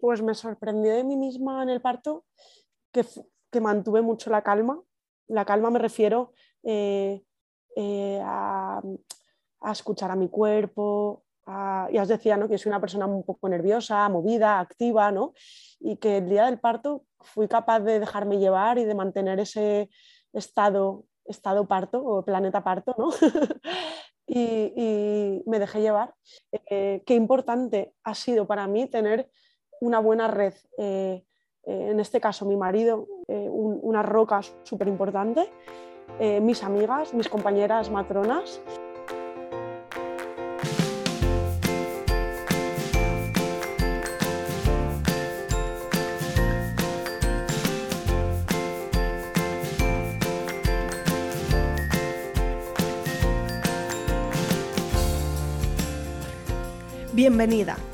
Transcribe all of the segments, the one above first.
Pues me sorprendió de mí misma en el parto que, que mantuve mucho la calma. La calma me refiero eh, eh, a, escuchar a mi cuerpo. ya os decía ¿no? que soy una persona un poco nerviosa, movida, activa, ¿no? y que el día del parto fui capaz de dejarme llevar y de mantener ese estado, estado parto o planeta parto, ¿no? y, me dejé llevar. Eh, qué importante ha sido para mí tener una buena red. Eh, eh, en este caso, mi marido, una roca súper importante, mis amigas, mis compañeras matronas. Bienvenida.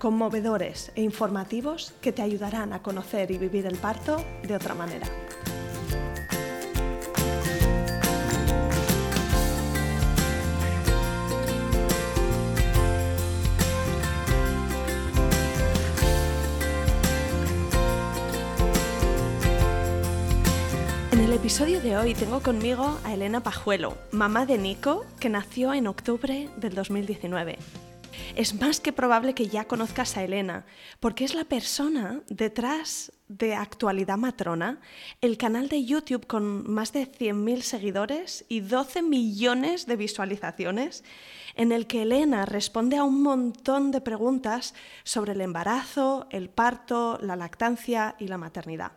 conmovedores e informativos que te ayudarán a conocer y vivir el parto de otra manera. En el episodio de hoy tengo conmigo a Elena Pajuelo, mamá de Nico, que nació en octubre del 2019 es más que probable que ya conozcas a Elena, porque es la persona detrás de Actualidad Matrona, el canal de YouTube con más de 100.000 seguidores y 12 millones de visualizaciones, en el que Elena responde a un montón de preguntas sobre el embarazo, el parto, la lactancia y la maternidad.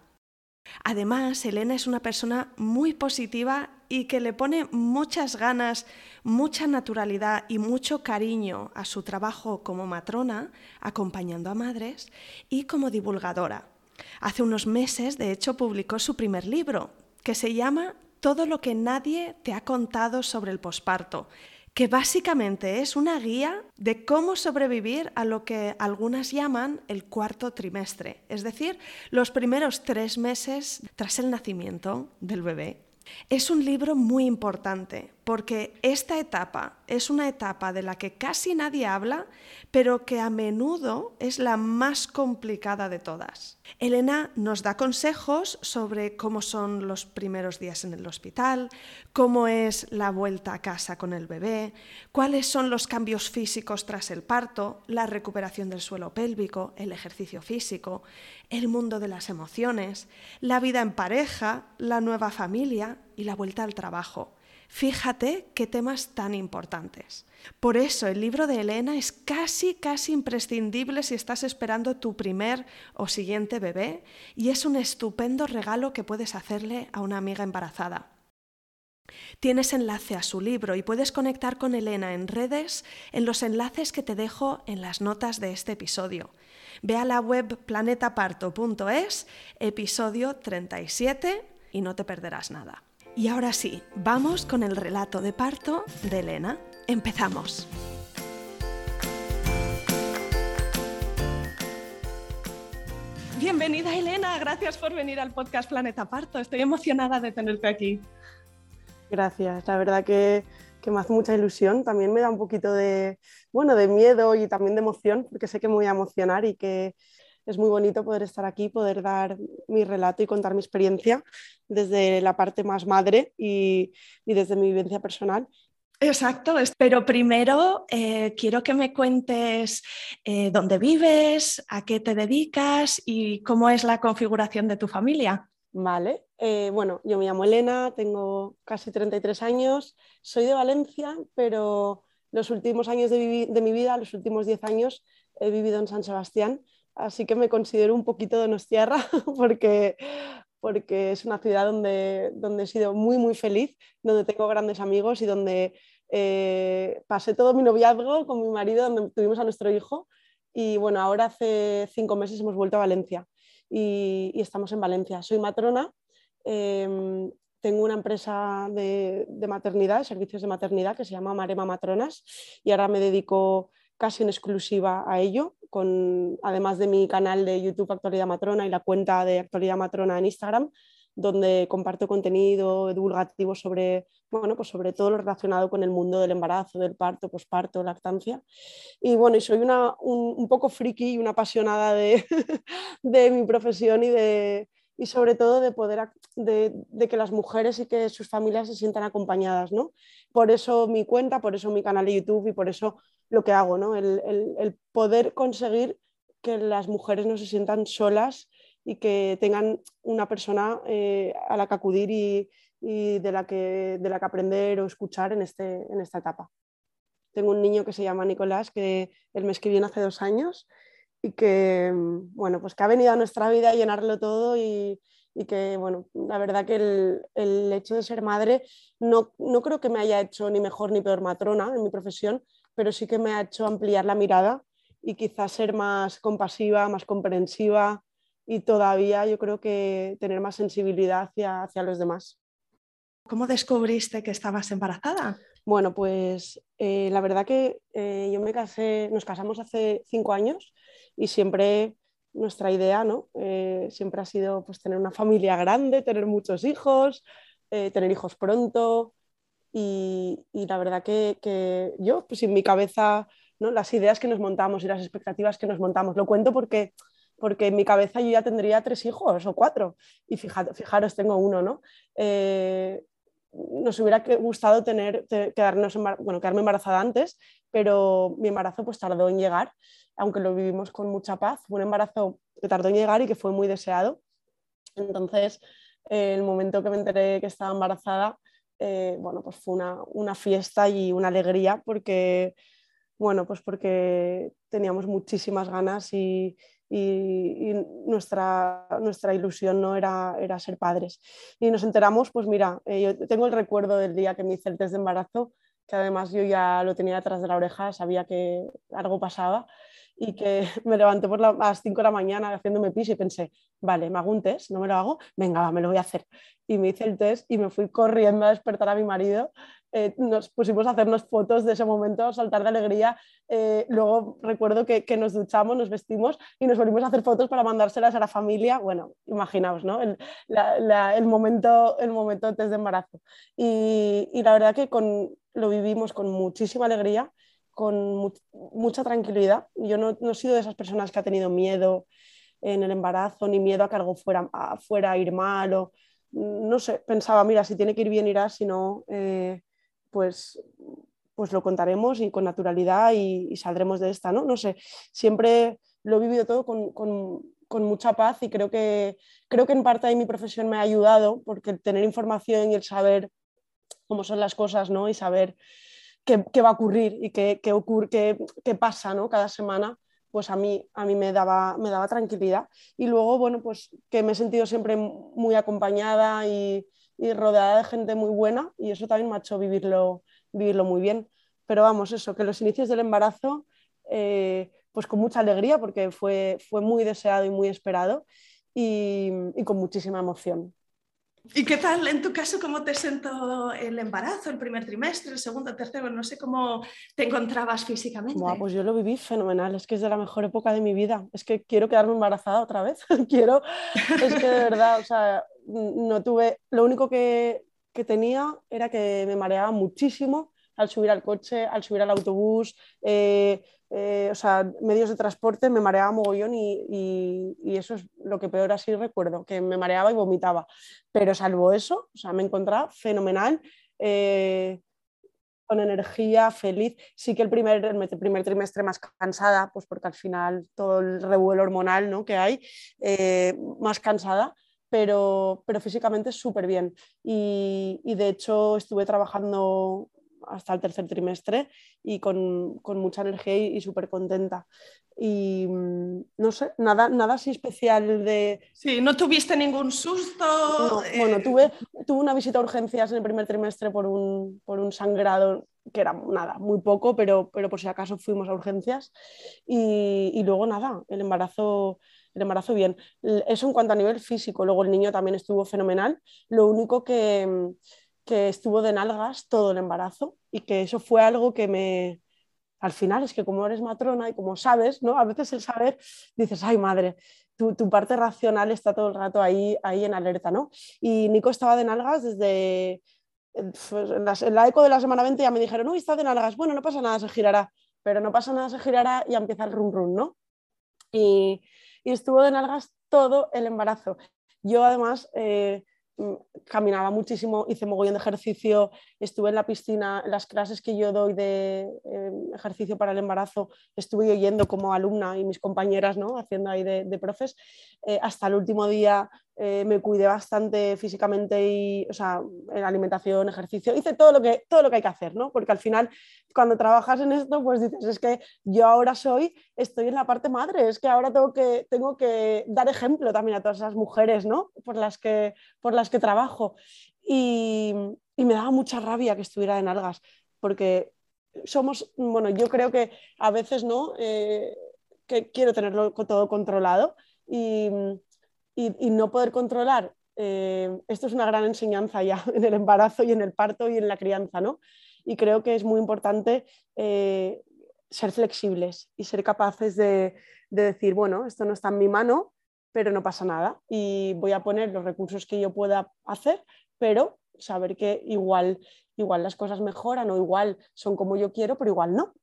Además, Elena es una persona muy positiva y que le pone muchas ganas, mucha naturalidad y mucho cariño a su trabajo como matrona, acompañando a madres, y como divulgadora. Hace unos meses, de hecho, publicó su primer libro, que se llama Todo lo que nadie te ha contado sobre el posparto, que básicamente es una guía de cómo sobrevivir a lo que algunas llaman el cuarto trimestre, es decir, los primeros tres meses tras el nacimiento del bebé. Es un libro muy importante porque esta etapa es una etapa de la que casi nadie habla, pero que a menudo es la más complicada de todas. Elena nos da consejos sobre cómo son los primeros días en el hospital, cómo es la vuelta a casa con el bebé, cuáles son los cambios físicos tras el parto, la recuperación del suelo pélvico, el ejercicio físico, el mundo de las emociones, la vida en pareja, la nueva familia y la vuelta al trabajo. Fíjate qué temas tan importantes. Por eso el libro de Elena es casi, casi imprescindible si estás esperando tu primer o siguiente bebé y es un estupendo regalo que puedes hacerle a una amiga embarazada. Tienes enlace a su libro y puedes conectar con Elena en redes en los enlaces que te dejo en las notas de este episodio. Ve a la web planetaparto.es, episodio 37, y no te perderás nada. Y ahora sí, vamos con el relato de parto de Elena. Empezamos. Bienvenida Elena, gracias por venir al podcast Planeta Parto. Estoy emocionada de tenerte aquí. Gracias, la verdad que, me hace mucha ilusión. También me da un poquito de, bueno, de miedo y también de emoción, porque sé que me voy a emocionar y que es muy bonito poder estar aquí, poder dar mi relato y contar mi experiencia desde la parte más madre y, desde mi vivencia personal. Exacto, pero primero eh, quiero que me cuentes eh, dónde vives, a qué te dedicas y cómo es la configuración de tu familia. Vale, eh, bueno, yo me llamo Elena, tengo casi 33 años, soy de Valencia, pero los últimos años de, de mi vida, los últimos 10 años, he vivido en San Sebastián, así que me considero un poquito de Nostierra porque, porque es una ciudad donde, donde he sido muy, muy feliz, donde tengo grandes amigos y donde eh, pasé todo mi noviazgo con mi marido, donde tuvimos a nuestro hijo y bueno, ahora hace cinco meses hemos vuelto a Valencia. y, estamos en Valencia. Soy matrona, em, tengo una empresa de, maternidad, servicios de maternidad que se llama Marema Matronas y ahora me dedico casi en exclusiva a ello, con, además de mi canal de YouTube Actualidad Matrona y la cuenta de Actualidad Matrona en Instagram, donde comparto contenido divulgativo sobre, bueno, pues sobre todo lo relacionado con el mundo del embarazo, del parto, posparto, lactancia. Y bueno, y soy una, un, poco friki y una apasionada de, de mi profesión y, de, y sobre todo de poder de, de, que las mujeres y que sus familias se sientan acompañadas, ¿no? Por eso mi cuenta, por eso mi canal de YouTube y por eso lo que hago, ¿no? El, el, poder conseguir que las mujeres no se sientan solas y que tengan una persona eh, a la que acudir y, de, la que, aprender o escuchar en, este, en esta etapa. Tengo un niño que se llama Nicolás, que mes que viene hace dos años y que, bueno, pues que ha venido a nuestra vida a llenarlo todo y, y que, bueno, la verdad que el, el hecho de ser madre no, no, creo que me haya hecho ni mejor ni peor matrona en mi profesión, pero sí que me ha hecho ampliar la mirada y quizás ser más compasiva, más comprensiva, y todavía yo creo que tener más sensibilidad hacia, hacia los demás. ¿Cómo descubriste que estabas embarazada? Bueno, pues eh, la verdad que eh, yo me casé, nos casamos hace cinco años y siempre nuestra idea, ¿no? Eh, siempre ha sido pues, tener una familia grande, tener muchos hijos, tener hijos pronto y, la verdad que, que, yo, pues en mi cabeza, ¿no? las ideas que nos montamos y las expectativas que nos montamos, lo cuento porque porque en mi cabeza yo ya tendría tres hijos o cuatro, y fijaros, tengo uno, ¿no? Eh, nos hubiera gustado tener, quedarnos bueno, quedarme embarazada antes, pero mi embarazo pues tardó en llegar, aunque lo vivimos con mucha paz. Fue un embarazo que tardó en llegar y que fue muy deseado. Entonces, el momento que me enteré que estaba embarazada, eh, bueno, pues fue una, una, fiesta y una alegría porque, bueno, pues porque teníamos muchísimas ganas y, y, nuestra, nuestra ilusión no era, era ser padres. Y nos enteramos, pues mira, eh, yo tengo el recuerdo del día que me hice el test de embarazo, que además yo ya lo tenía detrás de la oreja, sabía que algo pasaba y que me levanté por a las 5 de la mañana haciéndome pis y pensé, vale, me hago un test, no me lo hago, venga, va, me lo voy a hacer. Y me hice el test y me fui corriendo a despertar a mi marido eh, nos pusimos a hacernos fotos de ese momento, saltar de alegría. Eh, luego recuerdo que, nos duchamos, nos vestimos y nos volvimos a hacer fotos para mandárselas a la familia. Bueno, imaginaos, ¿no? El, el momento, el momento antes de embarazo. Y, la verdad que con, lo vivimos con muchísima alegría, con mucha tranquilidad. Yo no, no he sido de esas personas que ha tenido miedo en el embarazo, ni miedo a que algo fuera, fuera a ir mal o no sé, pensaba, mira, si tiene que ir bien irá, si no, eh, pues, pues lo contaremos y con naturalidad y, saldremos de esta, ¿no? No sé, siempre lo he vivido todo con, mucha paz y creo que, creo que en parte de mi profesión me ha ayudado porque el tener información y el saber cómo son las cosas, ¿no? Y saber qué, va a ocurrir y qué, ocurre, qué, pasa, ¿no? Cada semana, pues a mí, a mí me, daba, me daba tranquilidad. Y luego, bueno, pues que me he sentido siempre muy acompañada y, y rodeada de gente muy buena y eso también me ha hecho vivirlo, vivirlo muy bien. Pero vamos, eso, que los inicios del embarazo, eh, pues con mucha alegría porque fue, fue muy deseado y muy esperado y con muchísima emoción. ¿Y qué tal en tu caso? ¿Cómo te sentó el embarazo, el primer trimestre, el segundo, el tercero? No sé cómo te encontrabas físicamente. pues yo lo viví fenomenal, es que es de la mejor época de mi vida. Es que quiero quedarme embarazada otra vez. quiero, es que de verdad, o sea, no tuve, lo único que, que tenía era que me mareaba muchísimo al subir al coche, al subir al autobús, eh, eh, o sea, medios de transporte, me mareaba mogollón y, y, eso es lo que peor así recuerdo, que me mareaba y vomitaba. Pero salvo eso, o sea, me encontraba fenomenal, eh, con energía, feliz. Sí que el primer, primer trimestre más cansada, pues porque al final todo el revuelo hormonal ¿no? que hay, más cansada. Pero, pero físicamente súper bien. Y de hecho estuve trabajando hasta el tercer trimestre y con, con mucha energía y, súper contenta. Y mm, no sé, nada, nada así especial de... Sí, ¿no tuviste ningún susto? Bueno, tuve, tuve una visita a urgencias en el primer trimestre por un, por un sangrado que era nada, muy poco, pero, pero por si acaso fuimos a urgencias. Y, y luego nada, el embarazo el embarazo bien. Eso en cuanto a nivel físico, luego el niño también estuvo fenomenal, lo único que, que estuvo de nalgas todo el embarazo y que eso fue algo que me, al final es que como eres matrona y como sabes, ¿no? A veces el saber dices, ay madre, tu, tu, parte racional está todo el rato ahí, ahí en alerta, ¿no? Y Nico estaba de nalgas desde pues, en, la, eco de la semana 20 ya me dijeron, uy, está de nalgas, bueno, no pasa nada, se girará, pero no pasa nada, se girará y empieza el rum rum, ¿no? Y, estuvo de nalgas todo el embarazo. Yo además eh, caminaba muchísimo, hice mogollón de ejercicio, estuve en la piscina, las clases que yo doy de em, ejercicio para el embarazo, estuve oyendo como alumna y mis compañeras ¿no? haciendo ahí de, profes. Eh, hasta el último día eh, me cuidé bastante físicamente y, o sea, en alimentación, ejercicio, hice todo lo que, todo lo que hay que hacer, ¿no? Porque al final, cuando trabajas en esto, pues dices, es que yo ahora soy, estoy en la parte madre, es que ahora tengo que, tengo que dar ejemplo también a todas esas mujeres, ¿no? Por las que, por las que trabajo. Y, y me daba mucha rabia que estuviera en algas, porque somos, bueno, yo creo que a veces, ¿no? Eh, que quiero tenerlo todo controlado y y, no poder controlar, eh, esto es una gran enseñanza ya en el embarazo y en el parto y en la crianza, ¿no? Y creo que es muy importante eh, ser flexibles y ser capaces de, decir, bueno, esto no está en mi mano, pero no pasa nada y voy a poner los recursos que yo pueda hacer, pero saber que igual, igual las cosas mejoran o igual son como yo quiero, pero igual no.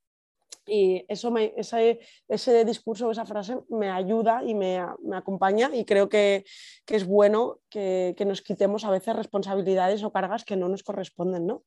Y eso me, ese, ese discurso, esa frase me ayuda y me, me acompaña y creo que, que es bueno que, que, nos quitemos a veces responsabilidades o cargas que no nos corresponden. ¿no?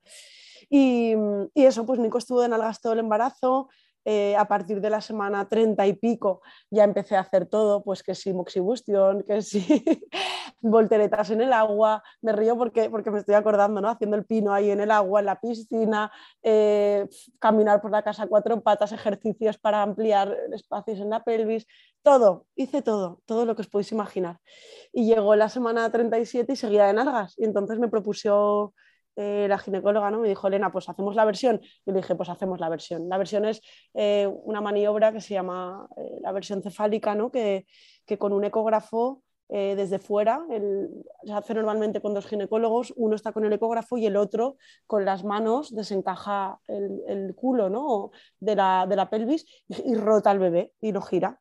Y, y, eso, pues Nico estuvo en algas todo el embarazo, eh, a partir de la semana 30 y pico ya empecé a hacer todo, pues que si moxibustión, que si volteretas en el agua, me río porque, porque me estoy acordando, ¿no? Haciendo el pino ahí en el agua, en la piscina, eh, caminar por la casa cuatro patas, ejercicios para ampliar espacios en la pelvis, todo, hice todo, todo lo que os podéis imaginar. Y llegó la semana 37 y seguía en algas y entonces me propuso eh, la ginecóloga ¿no? me dijo, Elena, pues hacemos la versión. Y le dije, pues hacemos la versión. La versión es eh, una maniobra que se llama eh, la versión cefálica, ¿no? que, que con un ecógrafo desde fuera, el, se hace normalmente con dos ginecólogos, uno está con el ecógrafo y el otro con las manos desencaja el, el culo ¿no? de, la, de la pelvis y, rota al bebé y lo gira.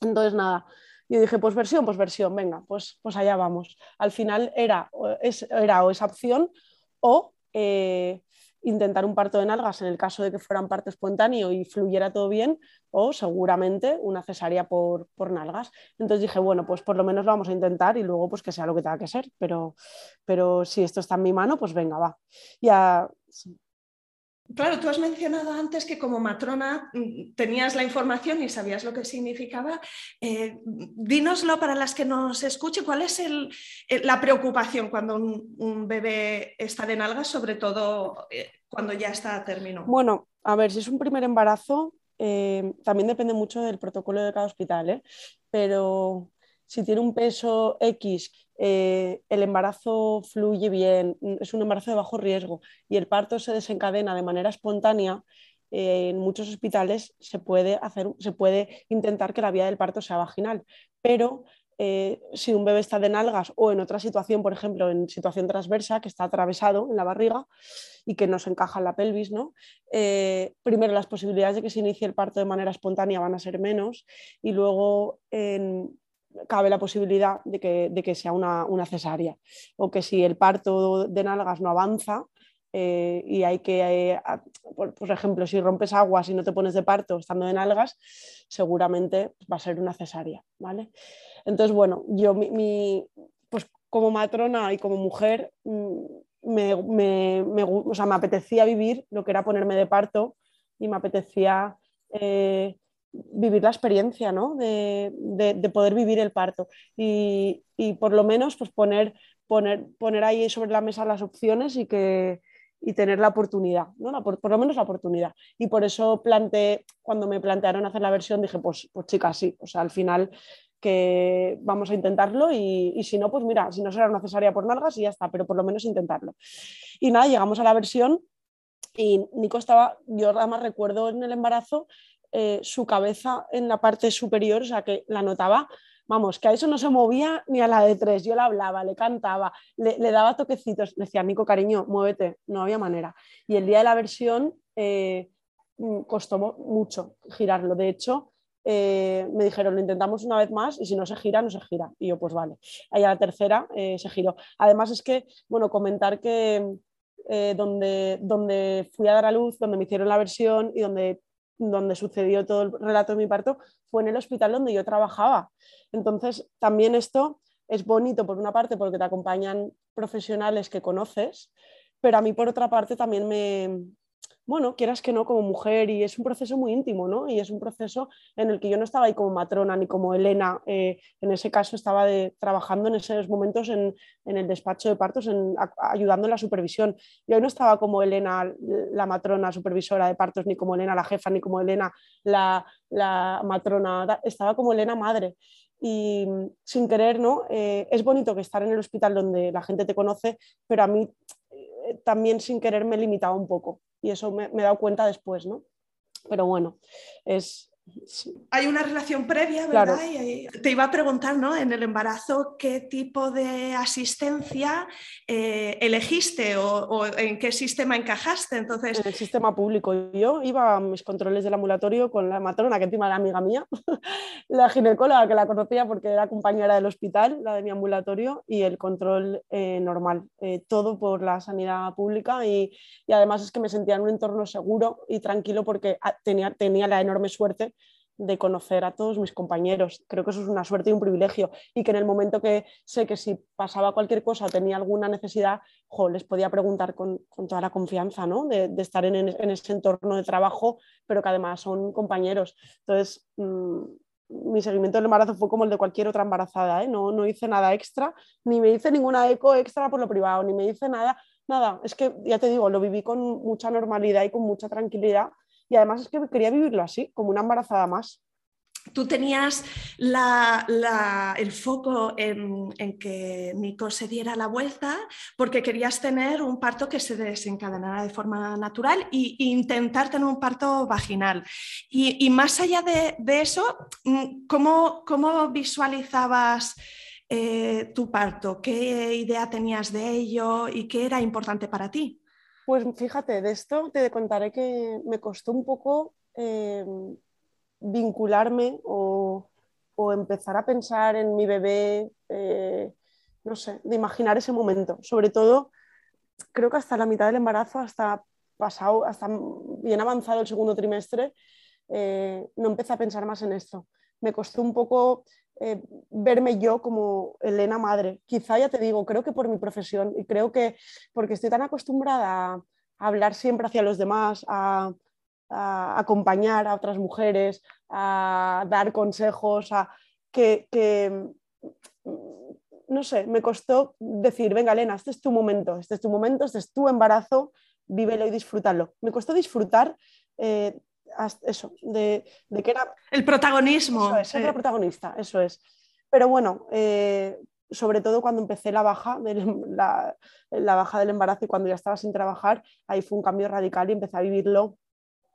Entonces, nada, yo dije, pues versión, pues versión, venga, pues, pues allá vamos. Al final era, es, era esa opción o eh, intentar un parto de nalgas en el caso de que fuera un parto espontáneo y fluyera todo bien, o seguramente una cesárea por, por, nalgas. Entonces dije, bueno, pues por lo menos lo vamos a intentar y luego pues que sea lo que tenga que ser, pero, pero si esto está en mi mano, pues venga, va. Ya, Claro, tú has mencionado antes que como matrona mm, tenías la información y sabías lo que significaba. Eh, dínoslo para las que nos escuchen, ¿cuál es la preocupación cuando un, bebé está de nalgas, sobre todo eh, cuando ya está a término? Bueno, a ver, si es un primer embarazo, eh, también depende mucho del protocolo de cada hospital, pero si tiene un peso X eh, el embarazo fluye bien, es un embarazo de bajo riesgo y el parto se desencadena de manera espontánea, eh, en muchos hospitales se puede, hacer, se puede intentar que la vía del parto sea vaginal, pero eh, si un bebé está de nalgas o en otra situación, por ejemplo, en situación transversa, que está atravesado en la barriga y que no se encaja en la pelvis, ¿no? primero las posibilidades de que se inicie el parto de manera espontánea van a ser menos y luego en, cabe la posibilidad de que, sea una, cesárea o que si el parto de nalgas no avanza eh, y hay que, eh, por, ejemplo, si rompes aguas y no te pones de parto estando de nalgas, seguramente va a ser una cesárea, ¿vale? Entonces, bueno, yo mi, pues como matrona y como mujer mm, me, me, me apetecía vivir lo que era ponerme de parto y me apetecía... Eh, vivir la experiencia, ¿no? de, de, poder vivir el parto y, y, por lo menos pues poner, poner, poner ahí sobre la mesa las opciones y, que, y tener la oportunidad, ¿no? por, por, lo menos la oportunidad. Y por eso planteé, cuando me plantearon hacer la versión, dije, pues, pues chicas, sí, o sea, al final que vamos a intentarlo y, y, si no, pues mira, si no será necesaria por nalgas y ya está, pero por lo menos intentarlo. Y nada, llegamos a la versión y Nico estaba, yo además recuerdo en el embarazo eh, su cabeza en la parte superior, o sea que la notaba vamos, que a eso no se movía ni a la de tres. Yo le hablaba, le cantaba, le, daba toquecitos, le decía, Nico, cariño, muévete, no había manera. Y el día de la versión eh, mm, costó mucho girarlo. De hecho, eh, me dijeron, lo intentamos una vez más y si no se gira, no se gira. Y yo, pues vale. Ahí a la tercera se giró. Además es que, bueno, comentar que donde, donde fui a dar a luz, donde me hicieron la versión y donde donde sucedió todo el relato de mi parto, fue en el hospital donde yo trabajaba. Entonces, también esto es bonito por una parte porque te acompañan profesionales que conoces, pero a mí por otra parte también me, bueno, quieras que no, como mujer, y es un proceso muy íntimo, ¿no? Y es un proceso en el que yo no estaba ahí como matrona ni como Elena, eh, en ese caso estaba trabajando en esos momentos en, el despacho de partos, en, ayudando en la supervisión. Yo no estaba como Elena, la matrona supervisora de partos, ni como Elena la jefa, ni como Elena la, matrona, estaba como Elena madre y sin querer, ¿no? Eh, es bonito que estar en el hospital donde la gente te conoce, pero a mí eh, también sin querer me limitaba un poco y eso me, he dado cuenta después, ¿no? Pero bueno, es, hay una relación previa, ¿verdad? te iba a preguntar, ¿no? En el embarazo, ¿qué tipo de asistencia eh, elegiste o, en qué sistema encajaste? Entonces... En el sistema público. Yo iba a mis controles del ambulatorio con la matrona, que encima era amiga mía, la ginecóloga que la conocía porque era compañera del hospital, la de mi ambulatorio, y el control eh, normal. Eh, todo por la sanidad pública y, y, además es que me sentía en un entorno seguro y tranquilo porque ah, tenía, tenía la enorme suerte de conocer a todos mis compañeros. Creo que eso es una suerte y un privilegio y que en el momento que sé que si pasaba cualquier cosa o tenía alguna necesidad, les podía preguntar con, toda la confianza ¿no? de, estar en, ese entorno de trabajo, pero que además son compañeros. Entonces, mm, mi seguimiento del embarazo fue como el de cualquier otra embarazada, ¿eh? no, no hice nada extra, ni me hice ninguna eco extra por lo privado, ni me hice nada, nada, es que ya te digo, lo viví con mucha normalidad y con mucha tranquilidad y además es que quería vivirlo así, como una embarazada más. Tú tenías el foco en, que Nico se diera la vuelta porque querías tener un parto que se desencadenara de forma natural e intentar tener un parto vaginal. Y, más allá de, eso, mm, ¿cómo, cómo visualizabas eh, tu parto? ¿Qué idea tenías de ello y qué era importante para ti? Pues fíjate, de esto te contaré que me costó un poco eh, vincularme o, empezar a pensar en mi bebé, eh, no sé, de imaginar ese momento. Sobre todo, creo que hasta la mitad del embarazo, hasta pasado, hasta bien avanzado el segundo trimestre, eh, no empecé a pensar más en esto. Me costó un poco eh, verme yo como Elena madre. Quizá ya te digo, creo que por mi profesión y creo que porque estoy tan acostumbrada a, hablar siempre hacia los demás, a, acompañar a otras mujeres, a dar consejos, a, que, no sé, me costó decir, venga Elena, este es tu momento, este es tu momento, este es tu embarazo, vívelo y disfrútalo. Me costó disfrutar eh, eso, de, que era... El protagonismo. Eso es, protagonista, eso es. Pero bueno, eh, sobre todo cuando empecé la baja, la, la, baja del embarazo y cuando ya estaba sin trabajar, ahí fue un cambio radical y empecé a vivirlo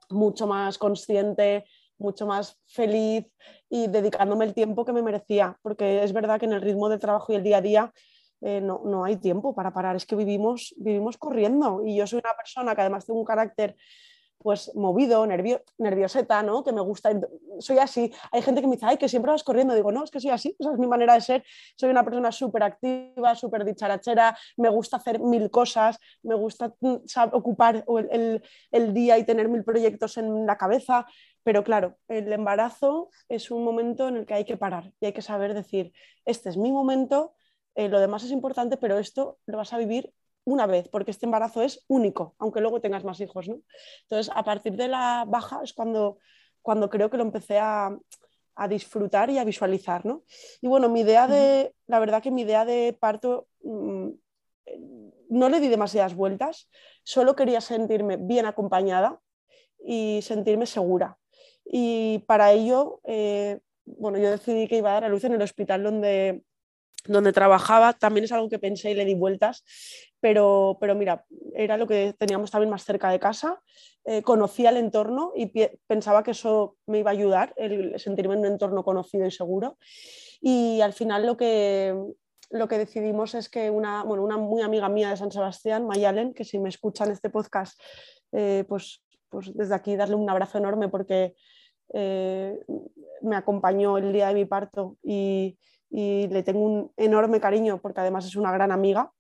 mucho más consciente, mucho más feliz y dedicándome el tiempo que me merecía, porque es verdad que en el ritmo del trabajo y el día a día eh, no, no, hay tiempo para parar, es que vivimos, vivimos corriendo y yo soy una persona que además tengo un carácter pues movido, nervio, nervioseta, ¿no? Que me gusta, soy así. Hay gente que me dice, ay, que siempre vas corriendo. Digo, no, es que soy así, esa es mi manera de ser. Soy una persona súper activa, súper dicharachera, me gusta hacer mil cosas, me gusta mm, ocupar el, el, día y tener mil proyectos en la cabeza. Pero claro, el embarazo es un momento en el que hay que parar y hay que saber decir, este es mi momento, eh, lo demás es importante, pero esto lo vas a vivir una vez, porque este embarazo es único, aunque luego tengas más hijos. ¿no? Entonces, a partir de la baja es cuando, cuando creo que lo empecé a, disfrutar y a visualizar. ¿no? Y bueno, mi idea de, la verdad que mi idea de parto mm, no le di demasiadas vueltas, solo quería sentirme bien acompañada y sentirme segura. Y para ello, eh, bueno, yo decidí que iba a dar a luz en el hospital donde, donde trabajaba, también es algo que pensé y le di vueltas, pero, pero mira, era lo que teníamos también más cerca de casa, eh, conocía el entorno y pensaba que eso me iba a ayudar, el sentirme en un entorno conocido y seguro. Y al final lo que, lo que decidimos es que una, bueno, una muy amiga mía de San Sebastián, Mayalen, que si me escucha en este podcast, eh, pues, pues desde aquí darle un abrazo enorme porque eh, me acompañó el día de mi parto y, y le tengo un enorme cariño porque además es una gran amiga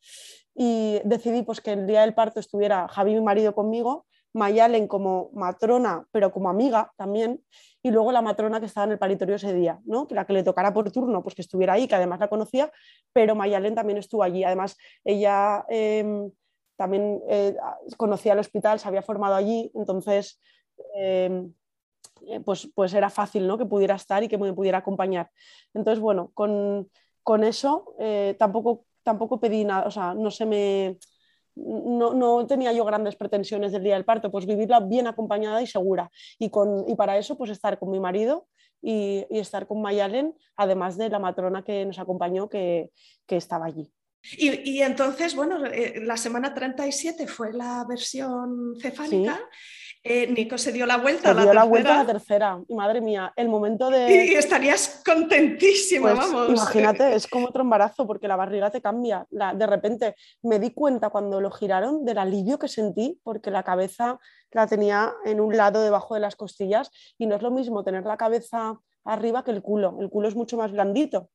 y decidí pues que el día del parto estuviera Javi mi marido conmigo, Mayalen como matrona pero como amiga también y luego la matrona que estaba en el paritorio ese día, ¿no? que la que le tocara por turno pues que estuviera ahí, que además la conocía, pero Mayalen también estuvo allí, además ella em, también eh, conocía el hospital, se había formado allí, entonces em, pues, pues era fácil ¿no? que pudiera estar y que me pudiera acompañar. Entonces, bueno, con, con eso eh, tampoco, tampoco pedí nada, o sea, no se me... No, no, tenía yo grandes pretensiones del día del parto, pues vivirla bien acompañada y segura. Y, con, y para eso, pues estar con mi marido y, y, estar con Mayalen, además de la matrona que nos acompañó, que, que estaba allí. Y, y, entonces, bueno, eh, la semana 37 fue la versión cefálica. Sí. Eh, Nico se dio la vuelta. Se dio la, la vuelta a la tercera. Y madre mía, el momento de. Y estarías contentísima, pues, vamos. Imagínate, es como otro embarazo porque la barriga te cambia. La, de repente me di cuenta cuando lo giraron del alivio que sentí porque la cabeza la tenía en un lado debajo de las costillas y no es lo mismo tener la cabeza arriba que el culo. El culo es mucho más blandito.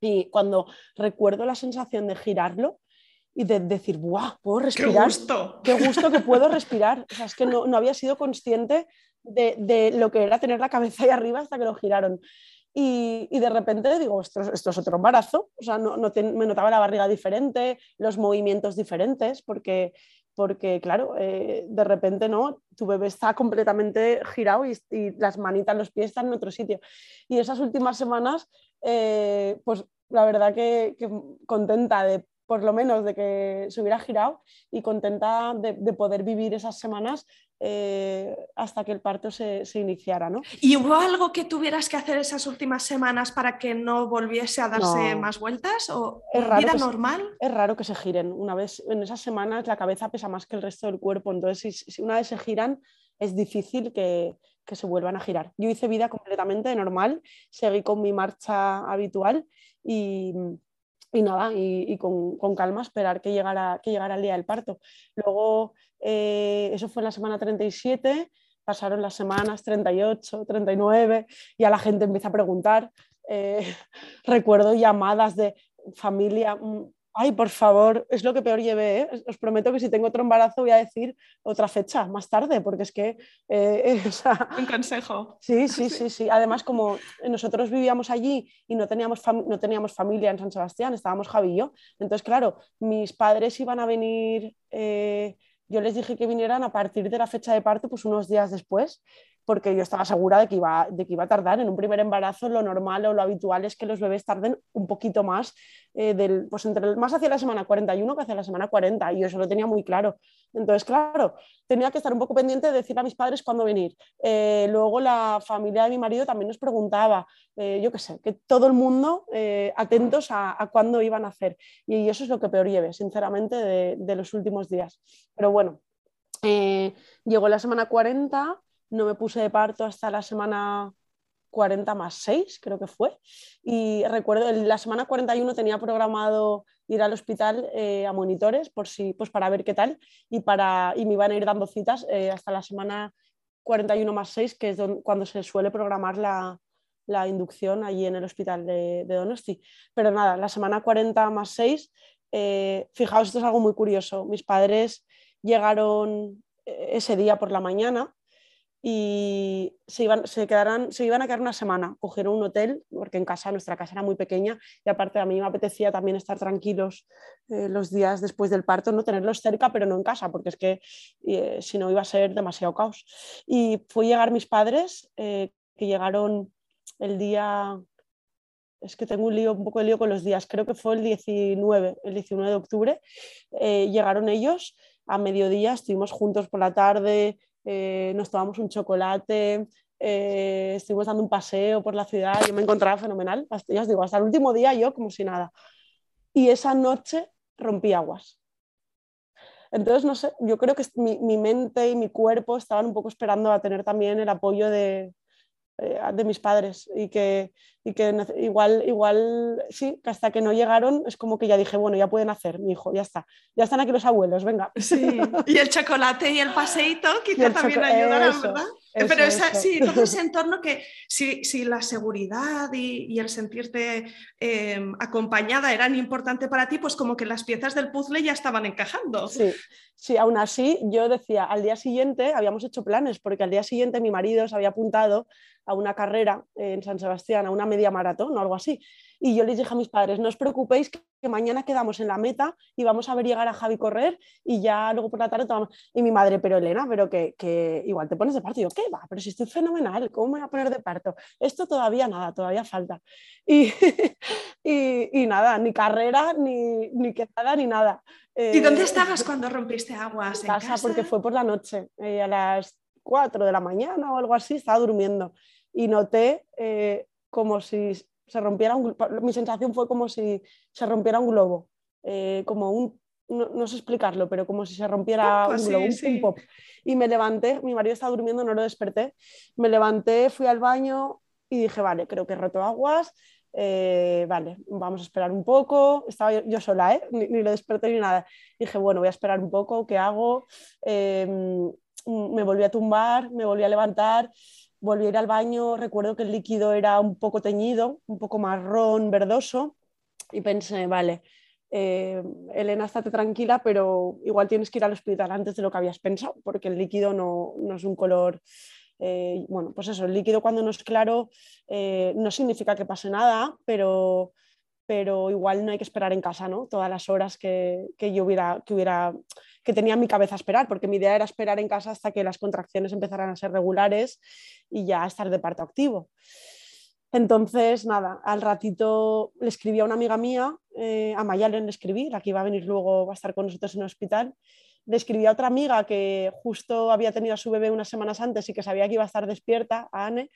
Y cuando recuerdo la sensación de girarlo, y de decir, ¡buah! Puedo respirar. ¡Qué gusto! ¡Qué gusto que puedo respirar! O sea, es que no, no había sido consciente de, de, lo que era tener la cabeza ahí arriba hasta que lo giraron. Y, y de repente digo, esto, esto, es otro embarazo. O sea, no, no te, me notaba la barriga diferente, los movimientos diferentes, porque, porque claro, eh, de repente no, tu bebé está completamente girado y, y, las manitas, los pies están en otro sitio. Y esas últimas semanas, eh, pues la verdad que, que contenta de por lo menos de que se hubiera girado y contenta de, de poder vivir esas semanas eh, hasta que el parto se, se, iniciara. ¿no? ¿Y hubo algo que tuvieras que hacer esas últimas semanas para que no volviese a darse no. más vueltas? ¿O es raro vida normal? Se, es raro que se giren. Una vez en esas semanas la cabeza pesa más que el resto del cuerpo, entonces si, si una vez se giran es difícil que, que se vuelvan a girar. Yo hice vida completamente normal, seguí con mi marcha habitual y y nada, y, con, calma esperar que llegara, que llegara el día del parto. Luego, eh, eso fue en la semana 37, pasaron las semanas 38, 39, y a la gente empieza a preguntar. Eh, recuerdo llamadas de familia, mm, ay, por favor, es lo que peor llevé. ¿eh? Os prometo que si tengo otro embarazo voy a decir otra fecha más tarde, porque es que... Eh, o sea, Un consejo. Sí, sí, sí, sí. Además, como nosotros vivíamos allí y no teníamos, no teníamos familia en San Sebastián, estábamos Javi y yo. Entonces, claro, mis padres iban a venir... Eh, yo les dije que vinieran a partir de la fecha de parto, pues unos días después, porque yo estaba segura de que, iba, de que iba a tardar. En un primer embarazo lo normal o lo habitual es que los bebés tarden un poquito más, eh, del, pues entre, más hacia la semana 41 que hacia la semana 40, y yo eso lo tenía muy claro. Entonces, claro, tenía que estar un poco pendiente de decir a mis padres cuándo venir. Eh, luego la familia de mi marido también nos preguntaba, eh, yo qué sé, que todo el mundo atentos a, a, cuándo iban a hacer. Y eso es lo que peor lleve, sinceramente, de, de los últimos días. Pero bueno, llegó la semana 40 no me puse de parto hasta la semana 40 más 6, creo que fue. Y recuerdo, la semana 41 tenía programado ir al hospital eh, a monitores por si, pues para ver qué tal y, para, y me iban a ir dando citas eh, hasta la semana 41 más 6, que es cuando se suele programar la, la, inducción allí en el hospital de, de, Donosti. Pero nada, la semana 40 más 6, eh, fijaos, esto es algo muy curioso. Mis padres llegaron eh, ese día por la mañana y se iban, se, quedarán, se iban a quedar una semana, cogieron un hotel, porque en casa, nuestra casa era muy pequeña y aparte a mí me apetecía también estar tranquilos eh, los días después del parto, no tenerlos cerca, pero no en casa, porque es que eh, si no iba a ser demasiado caos. Y fue llegar mis padres, eh, que llegaron el día, es que tengo un lío, un poco de lío con los días, creo que fue el 19, el 19 de octubre, eh, llegaron ellos a mediodía, estuvimos juntos por la tarde, eh, nos tomamos un chocolate, eh, estuvimos dando un paseo por la ciudad, yo me encontraba fenomenal, hasta, ya os digo, hasta el último día yo como si nada. y esa noche rompí aguas. Entonces, no sé, yo creo que mi, mente y mi cuerpo estaban un poco esperando a tener también el apoyo de, eh, de mis padres y que, y que igual, igual, sí, que hasta que no llegaron es como que ya dije, bueno, ya pueden hacer, mi hijo, ya está, ya están aquí los abuelos, venga. Sí, y el chocolate y el paseíto quizá también ayudarán, ¿verdad? Pero esa, sí, todo ese entorno que si, si la seguridad y, y el sentirte em, acompañada eran importante para ti, pues como que las piezas del puzzle ya estaban encajando. Sí, sí, aún así yo decía, al día siguiente habíamos hecho planes, porque al día siguiente mi marido se había apuntado a una carrera en San Sebastián, a una media maratón o algo así. Y yo les dije a mis padres, no os preocupéis que, mañana quedamos en la meta y vamos a ver llegar a Javi correr y ya luego por la tarde tomamos... Y mi madre, pero Elena, pero que, que igual te pones de parto. Y yo, ¿qué va? Pero si estoy fenomenal, ¿cómo me voy a poner de parto? Esto todavía nada, todavía falta. Y, y, nada, ni carrera, ni, ni quedada, ni nada. ¿Y dónde eh, estabas cuando rompiste aguas? En casa, porque fue por la noche, eh, a las 4 de la mañana o algo así, estaba durmiendo y noté eh, como si se rompiera un mi sensación fue como si se rompiera un globo, eh, como un, no, sé explicarlo, pero como si se rompiera un globo, un, pop. Y me levanté, mi marido estaba durmiendo, no lo desperté, me levanté, fui al baño y dije, vale, creo que he roto aguas, eh, vale, vamos a esperar un poco, estaba yo, sola, ¿eh? ni, ni, lo desperté ni nada. Dije, bueno, voy a esperar un poco, ¿qué hago? Em, me volví a tumbar, me volví a levantar, volví al baño, recuerdo que el líquido era un poco teñido, un poco marrón, verdoso, y pensé, vale, eh, Elena, estate tranquila, pero igual tienes que ir al hospital antes de lo que habías pensado, porque el líquido no, es un color... Eh, bueno, pues eso, el líquido cuando no es claro eh, no significa que pase nada, pero, pero igual no hay que esperar en casa, ¿no? Todas las horas que, que yo hubiera, que hubiera que tenía en mi cabeza esperar, porque mi idea era esperar en casa hasta que las contracciones empezaran a ser regulares y ya estar de parto activo. Entonces, nada, al ratito le escribí a una amiga mía, eh, a Mayalen le escribí, la que iba a venir luego, a estar con nosotros en el hospital. Le escribí a otra amiga que justo había tenido a su bebé unas semanas antes y que sabía que iba a estar despierta, a Anne,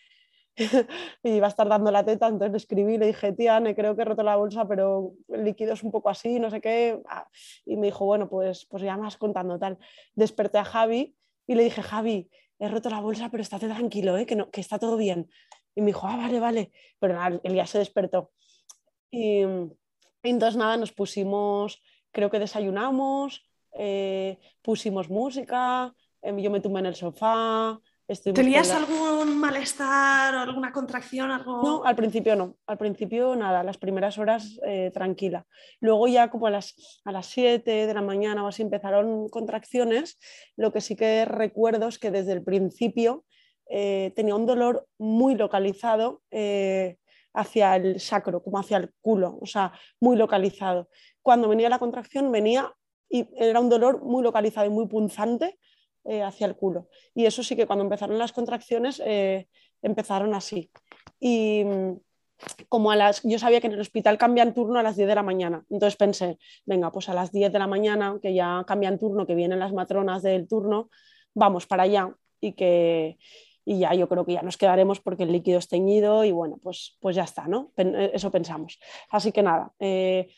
y iba a estar dando la teta, entonces le escribí, le dije, tía, me creo que he roto la bolsa, pero el líquido es un poco así, no sé qué, ah, y me dijo, bueno, pues, pues ya me vas contando tal. Desperté a Javi y le dije, Javi, he roto la bolsa, pero estate tranquilo, ¿eh? que, no, que está todo bien. Y me dijo, ah, vale, vale, pero nada, él ya se despertó. Y, entonces nada, nos pusimos, creo que desayunamos, eh, pusimos música, em, yo me tumbé en el sofá, ¿Tenías algún malestar o alguna contracción? Algo... No, al principio no. Al principio nada, las primeras horas eh, tranquila. Luego ya como a las, a las 7 de la mañana o así empezaron contracciones. Lo que sí que recuerdo es que desde el principio eh, tenía un dolor muy localizado eh, hacia el sacro, como hacia el culo, o sea, muy localizado. Cuando venía la contracción venía y era un dolor muy localizado y muy punzante eh, hacia el culo. Y eso sí que cuando empezaron las contracciones eh, empezaron así. Y mm, como a las, yo sabía que en el hospital cambian turno a las 10 de la mañana, entonces pensé, venga, pues a las 10 de la mañana, que ya cambian turno, que vienen las matronas del turno, vamos para allá y que y ya yo creo que ya nos quedaremos porque el líquido es teñido y bueno, pues, pues ya está, ¿no? Eso pensamos. Así que nada, eh,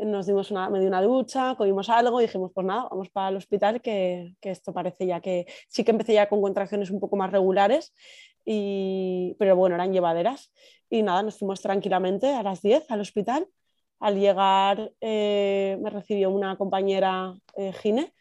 nos dimos una, me di una ducha, comimos algo y dijimos, pues nada, vamos para el hospital, que, que, esto parece ya que sí que empecé ya con contracciones un poco más regulares, y, pero bueno, eran llevaderas. Y nada, nos fuimos tranquilamente a las 10 al hospital. Al llegar eh, me recibió una compañera eh, gine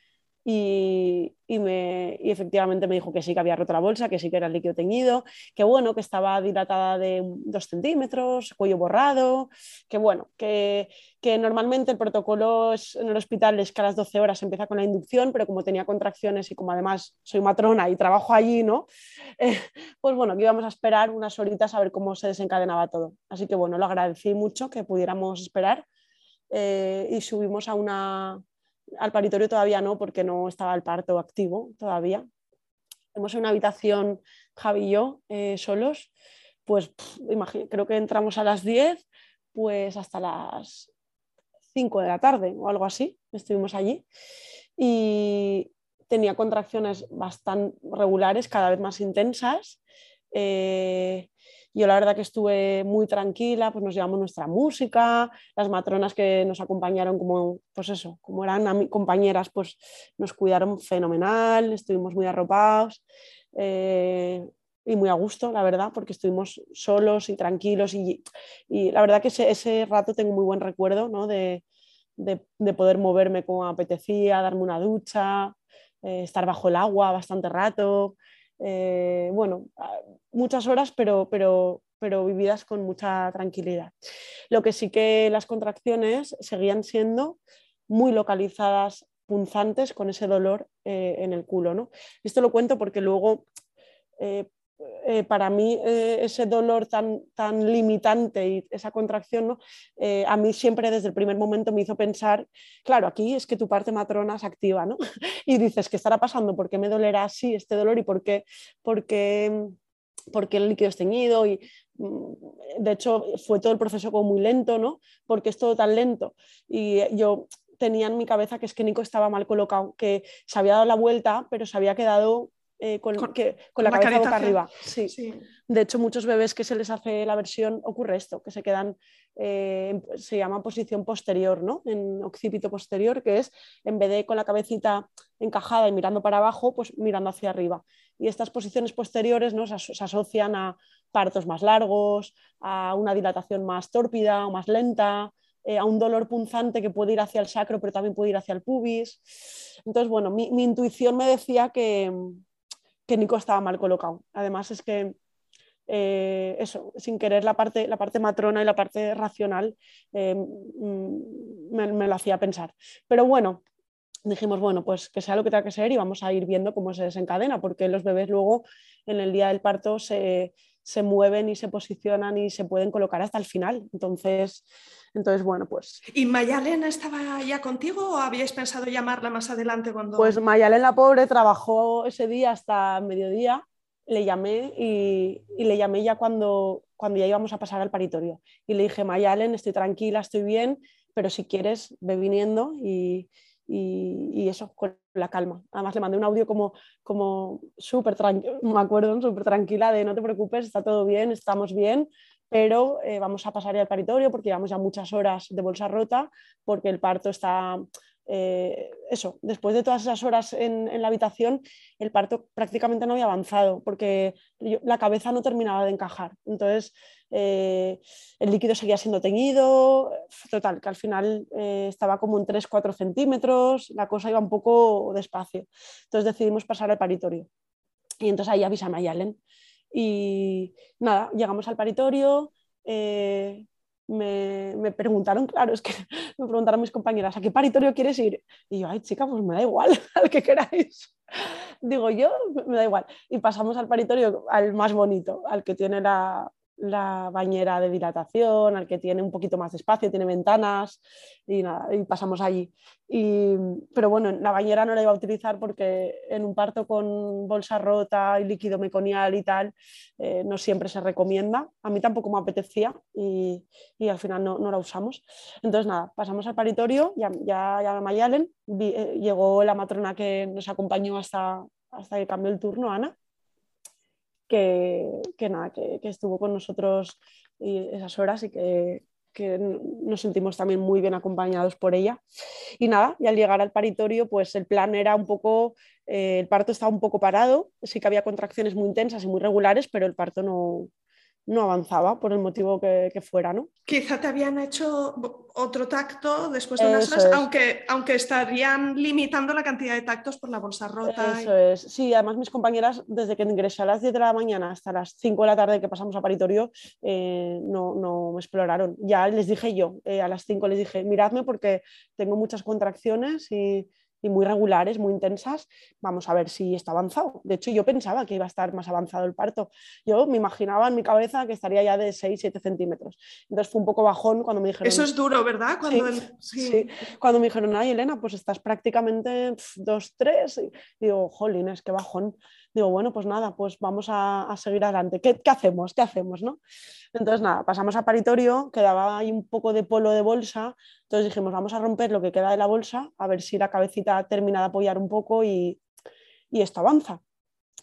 y, me, efectivamente me dijo que sí que había roto la bolsa, que sí que era líquido teñido, que bueno, que estaba dilatada de dos centímetros, cuello borrado, que bueno, que, que normalmente el protocolo en el hospital es que a las 12 horas empieza con la inducción, pero como tenía contracciones y como además soy matrona y trabajo allí, ¿no? Eh, pues bueno, que íbamos a esperar unas horitas a ver cómo se desencadenaba todo. Así que bueno, lo agradecí mucho que pudiéramos esperar eh, y subimos a una al paritorio todavía no, porque no estaba el parto activo todavía. Hemos en una habitación, Javi y yo, eh, solos, pues creo que entramos a las 10, pues hasta las 5 de la tarde o algo así, estuvimos allí. Y tenía contracciones bastante regulares, cada vez más intensas. Eh, yo la verdad que estuve muy tranquila, pues nos llevamos nuestra música, las matronas que nos acompañaron como, pues eso, como eran compañeras, pues nos cuidaron fenomenal, estuvimos muy arropados. Eh, y muy a gusto, la verdad, porque estuvimos solos y tranquilos y, y la verdad que ese, rato tengo muy buen recuerdo ¿no? de, de, de, poder moverme como apetecía, darme una ducha, eh, estar bajo el agua bastante rato, eh, bueno, muchas horas, pero, pero, pero vividas con mucha tranquilidad. Lo que sí que las contracciones seguían siendo muy localizadas, punzantes, con ese dolor eh, en el culo. ¿no? Esto lo cuento porque luego eh, para mí eh, ese dolor tan, tan limitante y esa contracción, ¿no? Eh, a mí siempre desde el primer momento me hizo pensar, claro, aquí es que tu parte matrona se activa, ¿no? y dices, ¿qué estará pasando? ¿Por qué me dolerá así este dolor y por qué, porque, porque el líquido es teñido? Y, mm, de hecho, fue todo el proceso como muy lento, ¿no? Porque es todo tan lento. Y yo tenía en mi cabeza que es que Nico estaba mal colocado, que se había dado la vuelta, pero se había quedado eh, con, que, con, la, cabeza boca arriba. Sí. De hecho, muchos bebés que se les hace la versión ocurre esto, que se quedan, eh, se llama posición posterior, ¿no? En occipito posterior, que es en vez de con la cabecita encajada y mirando para abajo, pues mirando hacia arriba. Y estas posiciones posteriores ¿no? se, asocian a partos más largos, a una dilatación más tórpida o más lenta, eh, a un dolor punzante que puede ir hacia el sacro, pero también puede ir hacia el pubis. Entonces, bueno, mi, mi intuición me decía que, que Nico estaba mal colocado. Además es que eh, eso, sin querer la parte, la parte matrona y la parte racional eh, mm, me, lo hacía pensar. Pero bueno, dijimos, bueno, pues que sea lo que tenga que ser y vamos a ir viendo cómo se desencadena, porque los bebés luego en el día del parto se, se mueven y se posicionan y se pueden colocar hasta el final. Entonces, entonces bueno, pues... ¿Y Mayalen estaba ya contigo o habíais pensado llamarla más adelante cuando...? Pues Mayalen la pobre trabajó ese día hasta mediodía, le llamé y, y le llamé ya cuando, cuando ya íbamos a pasar al paritorio. Y le dije, Mayalen, estoy tranquila, estoy bien, pero si quieres, ve viniendo y, y, eso, con la calma. Además le mandé un audio como, como súper tranquila, me acuerdo, súper tranquila de no te preocupes, está todo bien, estamos bien, pero eh, vamos a pasar ya al paritorio porque llevamos ya muchas horas de bolsa rota, porque el parto está eh, eso, después de todas esas horas en, la habitación, el parto prácticamente no había avanzado porque la cabeza no terminaba de encajar. Entonces, eh, el líquido seguía siendo teñido, total, que al final eh, estaba como en 3-4 centímetros, la cosa iba un poco despacio. Entonces decidimos pasar al paritorio. Y entonces ahí avisa a Mayalen. Y nada, llegamos al paritorio me, preguntaron, claro, es que me preguntaron mis compañeras, ¿a qué paritorio quieres ir? Y yo, ay, chica, pues me da igual, al que queráis. Digo, yo me da igual. Y pasamos al paritorio, al más bonito, al que tiene la, la bañera de dilatación, al que tiene un poquito más de espacio, tiene ventanas y, nada, y pasamos allí. Y, pero bueno, la bañera no la iba a utilizar porque en un parto con bolsa rota y líquido meconial y tal, eh, no siempre se recomienda. A mí tampoco me apetecía y, y al final no, no, la usamos. Entonces nada, pasamos al paritorio, ya, ya, ya Mayalen, eh, llegó la matrona que nos acompañó hasta, hasta que cambió el turno, Ana que, que nada, que, que, estuvo con nosotros esas horas y que, que, nos sentimos también muy bien acompañados por ella. Y nada, y al llegar al paritorio, pues el plan era un poco, eh, el parto estaba un poco parado, sí que había contracciones muy intensas y muy regulares, pero el parto no, no avanzaba por el motivo que, fuera, ¿no? Quizá te habían hecho otro tacto después de unas horas, aunque, aunque estarían limitando la cantidad de tactos por la bolsa rota. Eso es, sí, además mis compañeras, desde que ingresé a las 10 de la mañana hasta las 5 de la tarde que pasamos a paritorio, eh, no, no, me exploraron. Ya les dije yo, eh, a las 5 les dije, miradme porque tengo muchas contracciones y y muy regulares, muy intensas, vamos a ver si está avanzado. De hecho, yo pensaba que iba a estar más avanzado el parto. Yo me imaginaba en mi cabeza que estaría ya de 6-7 centímetros. Entonces fue un poco bajón cuando me dijeron... Eso es duro, ¿verdad? Cuando, sí, cuando me dijeron, ay, Elena, pues estás prácticamente 2-3. Digo, jolines, qué bajón digo, bueno, pues nada, pues vamos a, seguir adelante. ¿Qué, hacemos? ¿Qué hacemos? ¿no? Entonces, nada, pasamos a paritorio, quedaba ahí un poco de polo de bolsa, entonces dijimos, vamos a romper lo que queda de la bolsa, a ver si la cabecita termina de apoyar un poco y, esto avanza.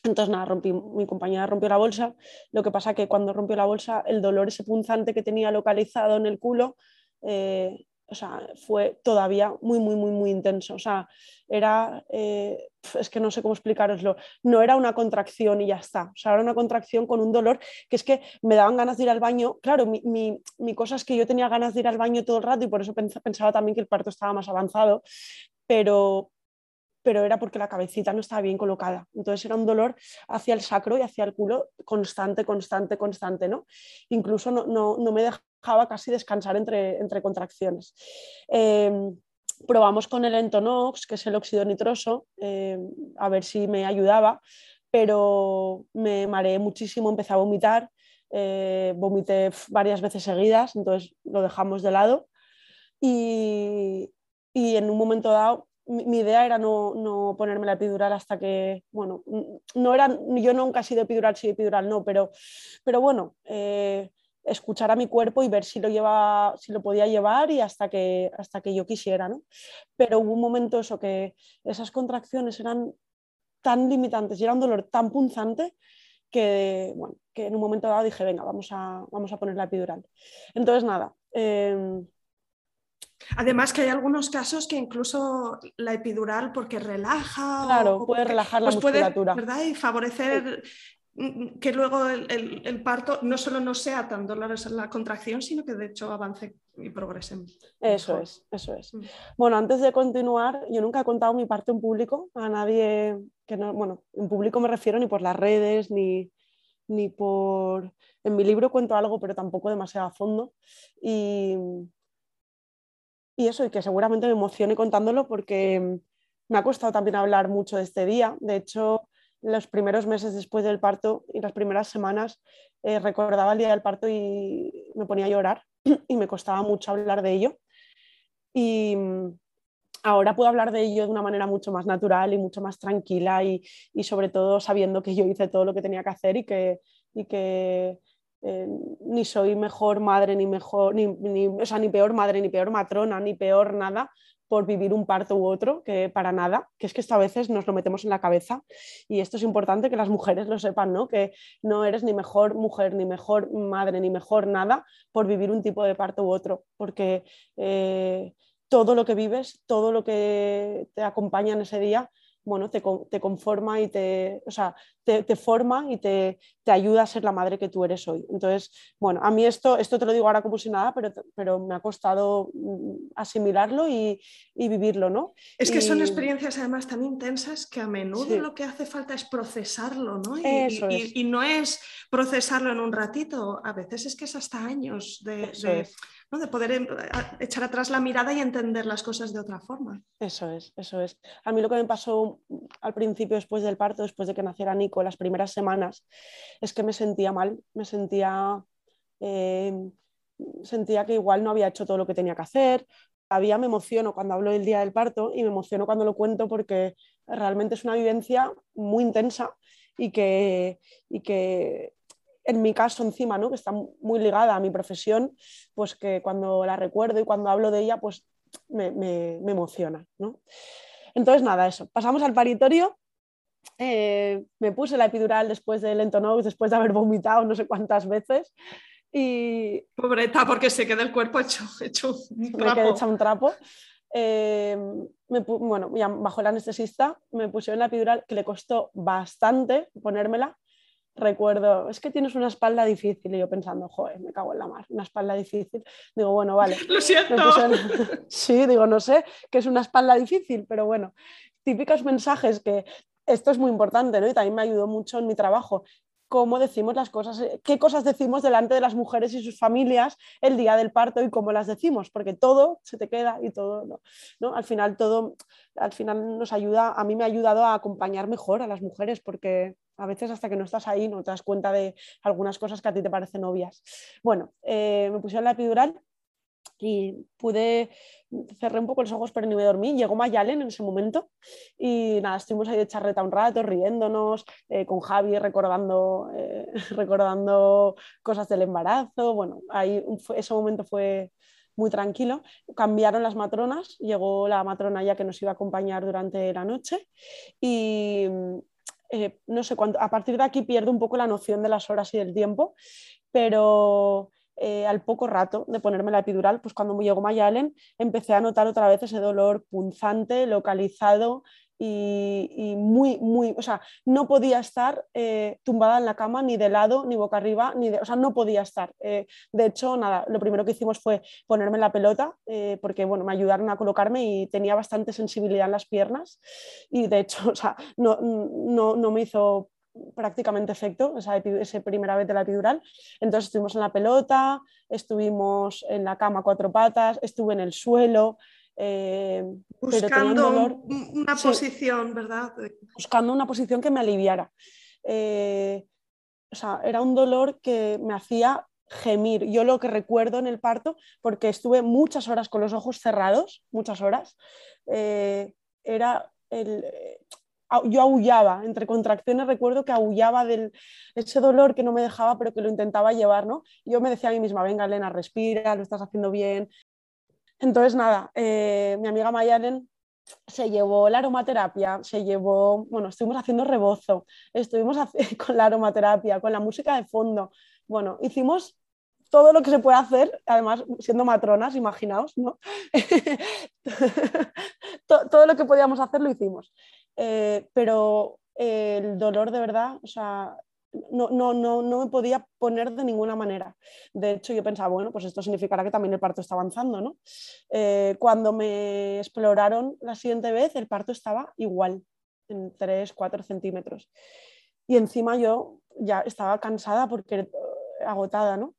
Entonces, nada, rompí, mi compañera rompió la bolsa. Lo que pasa que cuando rompió la bolsa, el dolor, ese punzante que tenía localizado en el culo, eh, o sea, fue todavía muy, muy, muy, muy intenso. O sea, era, eh, es que no sé cómo explicaroslo, no era una contracción y ya está. O sea, era una contracción con un dolor que es que me daban ganas de ir al baño. Claro, mi, mi, cosa es que yo tenía ganas de ir al baño todo el rato y por eso pensaba también que el parto estaba más avanzado. Pero, pero era porque la cabecita no estaba bien colocada. Entonces era un dolor hacia el sacro y hacia el culo constante, constante, constante, ¿no? Incluso no, no, no me dejaba casi descansar entre, entre contracciones. Eh, probamos con el Entonox, que es el óxido nitroso, eh, a ver si me ayudaba, pero me mareé muchísimo, empecé a vomitar, eh, vomité varias veces seguidas, entonces lo dejamos de lado. Y, y en un momento dado mi, idea era no, no, ponerme la epidural hasta que, bueno, no era, yo nunca he sido epidural, sí epidural no, pero, pero bueno, eh, escuchar a mi cuerpo y ver si lo, lleva, si lo podía llevar y hasta que, hasta que yo quisiera, ¿no? Pero hubo un momento eso que esas contracciones eran tan limitantes y era un dolor tan punzante que, bueno, que en un momento dado dije, venga, vamos a, vamos a poner la epidural. Entonces, nada, eh, Además que hay algunos casos que incluso la epidural porque relaja. Claro, puede relajar la pues musculatura. ¿verdad? Y favorecer que luego el, el, parto no solo no sea tan dolorosa la contracción, sino que de hecho avance y progrese. Eso es, eso es. Mm. Bueno, antes de continuar, yo nunca he contado mi parto en público a nadie que no, bueno, en público me refiero ni por las redes, ni, ni por... En mi libro cuento algo, pero tampoco demasiado a fondo. Y, y eso, y que seguramente me emocione contándolo porque mm, me ha costado también hablar mucho de este día. De hecho, los primeros meses después del parto y las primeras semanas eh, recordaba el día del parto y me ponía a llorar y me costaba mucho hablar de ello. Y mm, ahora puedo hablar de ello de una manera mucho más natural y mucho más tranquila y, y sobre todo sabiendo que yo hice todo lo que tenía que hacer y que, y que eh, ni soy mejor madre, ni mejor, ni, ni, o sea, ni peor madre, ni peor matrona, ni peor nada por vivir un parto u otro, que para nada, que es que esto a veces nos lo metemos en la cabeza y esto es importante que las mujeres lo sepan, ¿no? Que no eres ni mejor mujer, ni mejor madre, ni mejor nada por vivir un tipo de parto u otro, porque eh, todo lo que vives, todo lo que te acompaña en ese día bueno, te, te, conforma y te, o sea, te, te forma y te, te, ayuda a ser la madre que tú eres hoy. Entonces, bueno, a mí esto, esto te lo digo ahora como si nada, pero, pero me ha costado mm, asimilarlo y, y vivirlo, ¿no? Es que y... son experiencias además tan intensas que a menudo sí. lo que hace falta es procesarlo, ¿no? Y, Eso y, es. y, no es procesarlo en un ratito, a veces es que es hasta años de... de... De poder em, echar atrás la mirada y entender las cosas de otra forma. Eso es, eso es. A mí lo que me pasó al principio, después del parto, después de que naciera Nico, las primeras semanas, es que me sentía mal, me sentía, eh, sentía que igual no había hecho todo lo que tenía que hacer. Todavía me emociono cuando hablo del día del parto y me emociono cuando lo cuento porque realmente es una vivencia muy intensa y que, y que en mi caso encima, ¿no? que está muy ligada a mi profesión, pues que cuando la recuerdo y cuando hablo de ella, pues me, me, me emociona. ¿no? Entonces, nada, eso. Pasamos al paritorio. Eh, me puse la epidural después del Entonox, después de haber vomitado no sé cuántas veces. Y... Pobreta, porque se queda el cuerpo hecho, hecho un trapo. Me quedé hecha un trapo. Eh, me, bueno, ya bajo el anestesista me pusieron la epidural que le costó bastante ponérmela recuerdo, es que tienes una espalda difícil. Y yo pensando, joder, me cago en la mar, una espalda difícil. Digo, bueno, vale. Lo siento. En... Sí, digo, no sé, que es una espalda difícil, pero bueno, típicos mensajes que esto es muy importante, ¿no? Y también me ayudó mucho en mi trabajo. Cómo decimos las cosas, qué cosas decimos delante de las mujeres y sus familias el día del parto y cómo las decimos, porque todo se te queda y todo, ¿no? ¿no? Al final, todo, al final nos ayuda, a mí me ha ayudado a acompañar mejor a las mujeres, porque a veces hasta que no estás ahí no te das cuenta de algunas cosas que a ti te parecen obvias. Bueno, eh, me pusieron la epidural y pude, cerré un poco los ojos pero ni me dormí, llegó Mayalen en ese momento y nada, estuvimos ahí de charreta un rato, riéndonos, eh, con Javi recordando, eh, recordando cosas del embarazo, bueno, ahí ese momento fue muy tranquilo, cambiaron las matronas, llegó la matrona ya que nos iba a acompañar durante la noche y eh, no sé cuánto, a partir de aquí pierdo un poco la noción de las horas y del tiempo, pero eh, al poco rato de ponerme la epidural, pues cuando me llegó Mayalen, empecé a notar otra vez ese dolor punzante, localizado y, muy, muy, o sea, no podía estar eh, tumbada en la cama ni de lado, ni boca arriba, ni de, o sea, no podía estar. Eh, de hecho, nada, lo primero que hicimos fue ponerme la pelota, porque, bueno, me ayudaron a colocarme y tenía bastante sensibilidad en las piernas y, de hecho, o sea, no, no, no me hizo prácticamente efecto esa, esa, primera vez de la epidural. Entonces estuvimos en la pelota, estuvimos en la cama cuatro patas, estuve en el suelo. Eh, buscando una posición, ¿verdad? Buscando una posición que me aliviara. Eh, o sea, era un dolor que me hacía gemir. Yo lo que recuerdo en el parto, porque estuve muchas horas con los ojos cerrados, muchas horas, eh, era el, yo aullaba, entre contracciones recuerdo que aullaba de ese dolor que no me dejaba, pero que lo intentaba llevar, ¿no? Yo me decía a mí misma, venga, Elena, respira, lo estás haciendo bien. Entonces, nada, eh, mi amiga Mayalen se llevó la aromaterapia, se llevó, bueno, estuvimos haciendo rebozo, estuvimos con la aromaterapia, con la música de fondo. Bueno, hicimos todo lo que se puede hacer, además siendo matronas, imaginaos, ¿no? todo lo que podíamos hacer lo hicimos. Eh, pero el dolor de verdad, o sea, no, no, no, no, me podía poner de ninguna manera. De hecho, yo pensaba, bueno, pues esto significará que también el parto está avanzando, ¿no? Eh, cuando me exploraron la siguiente vez, el parto estaba igual, en 3, 4 centímetros. Y encima yo ya estaba cansada porque eh, agotada, ¿no?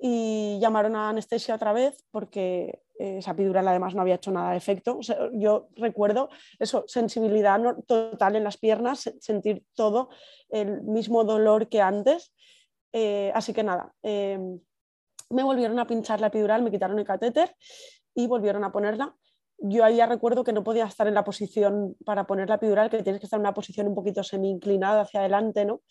Y llamaron a anestesia otra vez porque eh, esa epidural además no había hecho nada de efecto. yo recuerdo eso, sensibilidad total en las piernas, sentir todo el mismo dolor que antes. Eh, así que nada, em, me volvieron a pinchar la epidural, me quitaron el catéter y volvieron a ponerla. Yo ahí ya recuerdo que no podía estar en la posición para poner la epidural, que tienes que estar en una posición un poquito semi-inclinada hacia adelante, ¿no?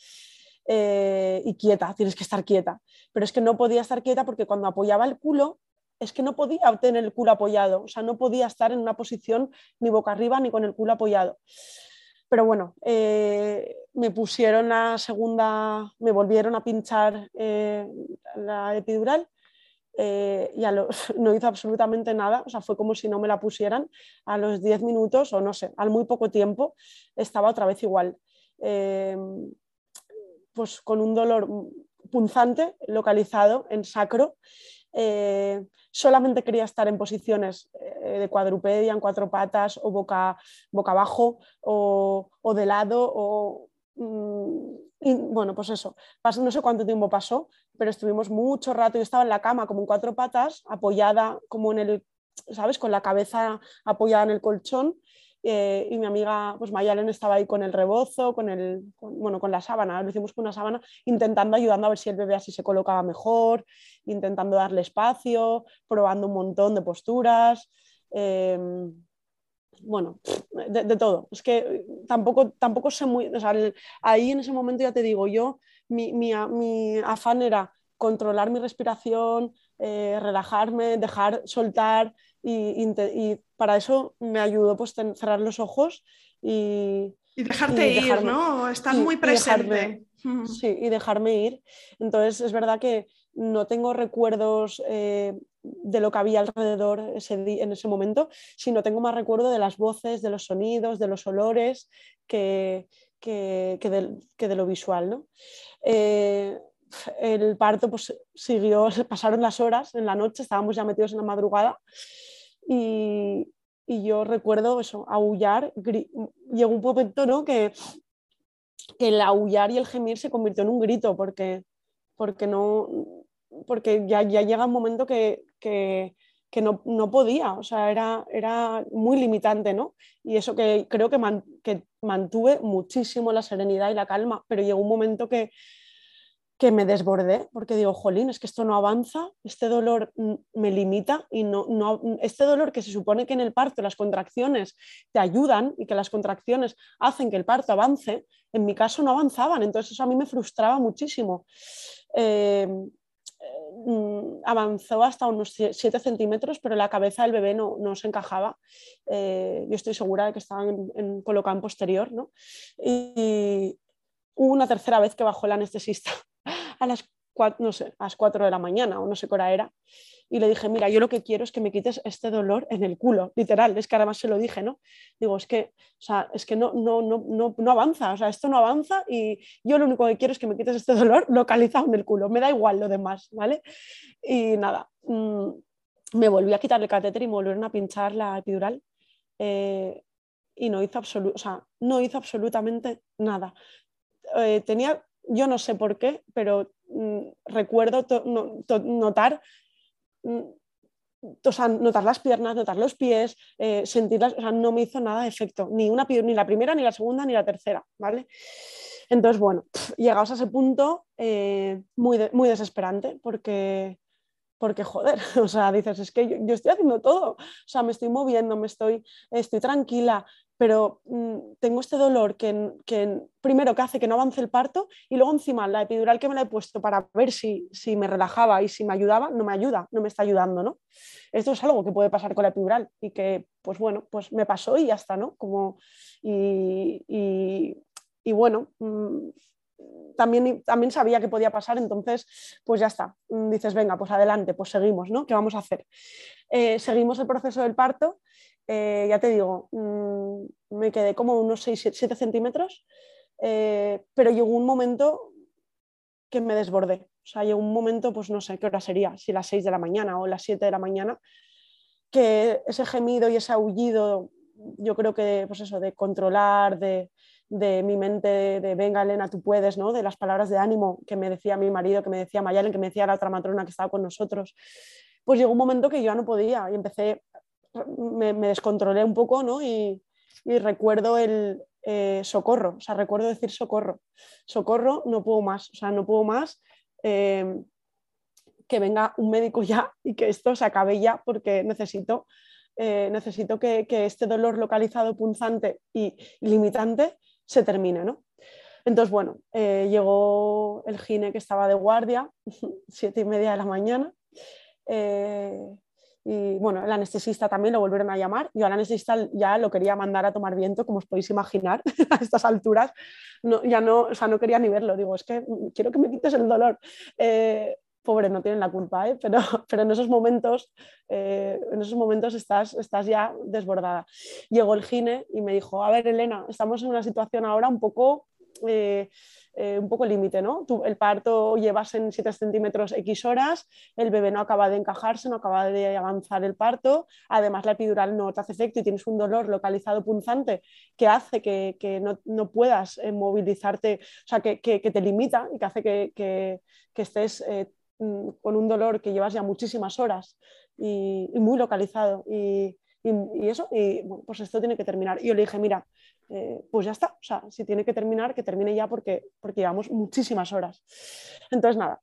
Eh, y quieta, tienes que estar quieta. Pero es que no podía estar quieta porque cuando apoyaba el culo es que no podía tener el culo apoyado, o sea, no podía estar en una posición ni boca arriba ni con el culo apoyado. Pero bueno, eh, me pusieron la segunda, me volvieron a pinchar eh, la epidural eh, y no hizo absolutamente nada, o sea, fue como si no me la pusieran. A los 10 minutos o no sé, al muy poco tiempo estaba otra vez igual. Pues con un dolor punzante localizado en sacro. Solamente quería estar en posiciones eh, de cuadrupedia, en cuatro patas o boca, boca abajo o, de lado o... Mm, bueno, pues eso, no sé cuánto tiempo pasó, pero estuvimos mucho rato, yo estaba en la cama como en cuatro patas, apoyada como en el, ¿sabes? Con la cabeza apoyada en el colchón eh, y mi amiga, pues Mayalen estaba ahí con el rebozo, con, el, bueno, con la sábana, lo hicimos con una sábana, intentando, ayudando a ver si el bebé así se colocaba mejor, intentando darle espacio, probando un montón de posturas. Em, bueno, de, todo. Es que tampoco, tampoco sé muy, o sea, ahí en ese momento ya te digo, yo, mi, mi, mi afán era controlar mi respiración, eh, relajarme, dejar soltar y, y, para eso me ayudó pues cerrar los ojos y, y dejarte ir, ¿no? Estar muy presente. sí, y dejarme ir. Entonces es verdad que no tengo recuerdos eh, de lo que había alrededor ese en ese momento, sino tengo más recuerdo de las voces, de los sonidos, de los olores que, que, de, lo visual. ¿no? Eh, el parto pues, siguió, pasaron las horas en la noche, estábamos ya metidos en la madrugada y, y yo recuerdo eso, aullar, llegó un momento ¿no? que, que el aullar y el gemir se convirtió en un grito porque, porque, no, porque ya, ya llega un momento que, que, que no, no, podía, o sea, era, era muy limitante, ¿no? Y eso que creo que, que mantuve muchísimo la serenidad y la calma, pero llegó un momento que, que me desbordé porque digo, jolín, es que esto no avanza, este dolor me limita y no, no, este dolor que se supone que en el parto las contracciones te ayudan y que las contracciones hacen que el parto avance, en mi caso no avanzaban, entonces eso a mí me frustraba muchísimo. Eh, mm, avanzó hasta unos 7 centímetros, pero la cabeza del bebé no, no se encajaba. Eh, yo estoy segura de que estaban en, en, colocado en posterior. ¿no? Y, hubo una tercera vez que bajó el anestesista a las, 4, no sé, a las 4 de la mañana o no sé qué era y le dije, mira, yo lo que quiero es que me quites este dolor en el culo, literal, es que además se lo dije, ¿no? Digo, es que, o sea, es que no, no, no, no, no avanza, o sea, esto no avanza y yo lo único que quiero es que me quites este dolor localizado en el culo, me da igual lo demás, ¿vale? Y nada, mmm, me volví a quitar el catéter y me volvieron a pinchar la epidural eh, y no hizo, o sea, no hizo absolutamente nada. Eh, tenía, yo no sé por qué, pero mmm, recuerdo no, notar Mm, o sea, notar las piernas, notar los pies, eh, sentirlas, o sea, no me hizo nada de efecto, ni, una, ni la primera, ni la segunda, ni la tercera, ¿vale? Entonces, bueno, llegados a ese punto, eh, muy, muy desesperante, porque, porque, joder, o sea, dices, es que yo, yo, estoy haciendo todo, o sea, me estoy moviendo, me estoy, estoy tranquila, pero mmm, tengo este dolor que, primero que hace que no avance el parto y luego encima la epidural que me la he puesto para ver si, si, me relajaba y si me ayudaba, no me ayuda, no me está ayudando, ¿no? Esto es algo que puede pasar con la epidural y que, pues bueno, pues me pasó y ya está, ¿no? Como, y, y, bueno, mmm, también, también sabía que podía pasar, entonces, pues ya está. Dices, venga, pues adelante, pues seguimos, ¿no? ¿Qué vamos a hacer? Eh, seguimos el proceso del parto eh, ya te digo, mmm, me quedé como unos 6-7 centímetros, eh, pero llegó un momento que me desbordé. O sea, llegó un momento, pues no sé qué hora sería, si las 6 de la mañana o las 7 de la mañana, que ese gemido y ese aullido, yo creo que, pues eso, de controlar, de, de mi mente, de, de, venga Elena, tú puedes, ¿no? de las palabras de ánimo que me decía mi marido, que me decía Mayalen, que me decía la otra matrona que estaba con nosotros, pues llegó un momento que yo ya no podía y empecé me, descontrolé un poco ¿no? y, recuerdo el eh, socorro, o sea, recuerdo decir socorro, socorro, no puedo más, o sea, no puedo más. Eh, que venga un médico ya y que esto se acabe ya porque necesito, eh, necesito que, este dolor localizado, punzante y, limitante se termine. ¿no? Entonces, bueno, eh, llegó el gine que estaba de guardia, siete y media de la mañana. Y bueno, el anestesista también lo volvieron a llamar. Yo al anestesista ya lo quería mandar a tomar viento, como os podéis imaginar, a estas alturas. Ya no, o sea, no quería ni verlo. Digo, es que quiero que me quites el dolor. Eh, pobre, no tienen la culpa, ¿eh? pero, pero en esos momentos, eh, en esos momentos estás, estás ya desbordada. Llegó el gine y me dijo, a ver, Elena, estamos en una situación ahora un poco... eh, un poco límite, ¿no? El parto llevas en 7 centímetros X horas, el bebé no acaba de encajarse, no acaba de avanzar el parto, además la epidural no te hace efecto y tienes un dolor localizado punzante que hace que, no, no, puedas eh, movilizarte, o sea, que, que, te limita y que hace que, estés eh, mm, con un dolor que llevas ya muchísimas horas y, y muy localizado. Y, y, y, eso, y bueno, pues esto tiene que terminar. Y yo le dije, mira, eh, pues ya está, o sea, si tiene que terminar, que termine ya porque, porque llevamos muchísimas horas. Entonces, nada,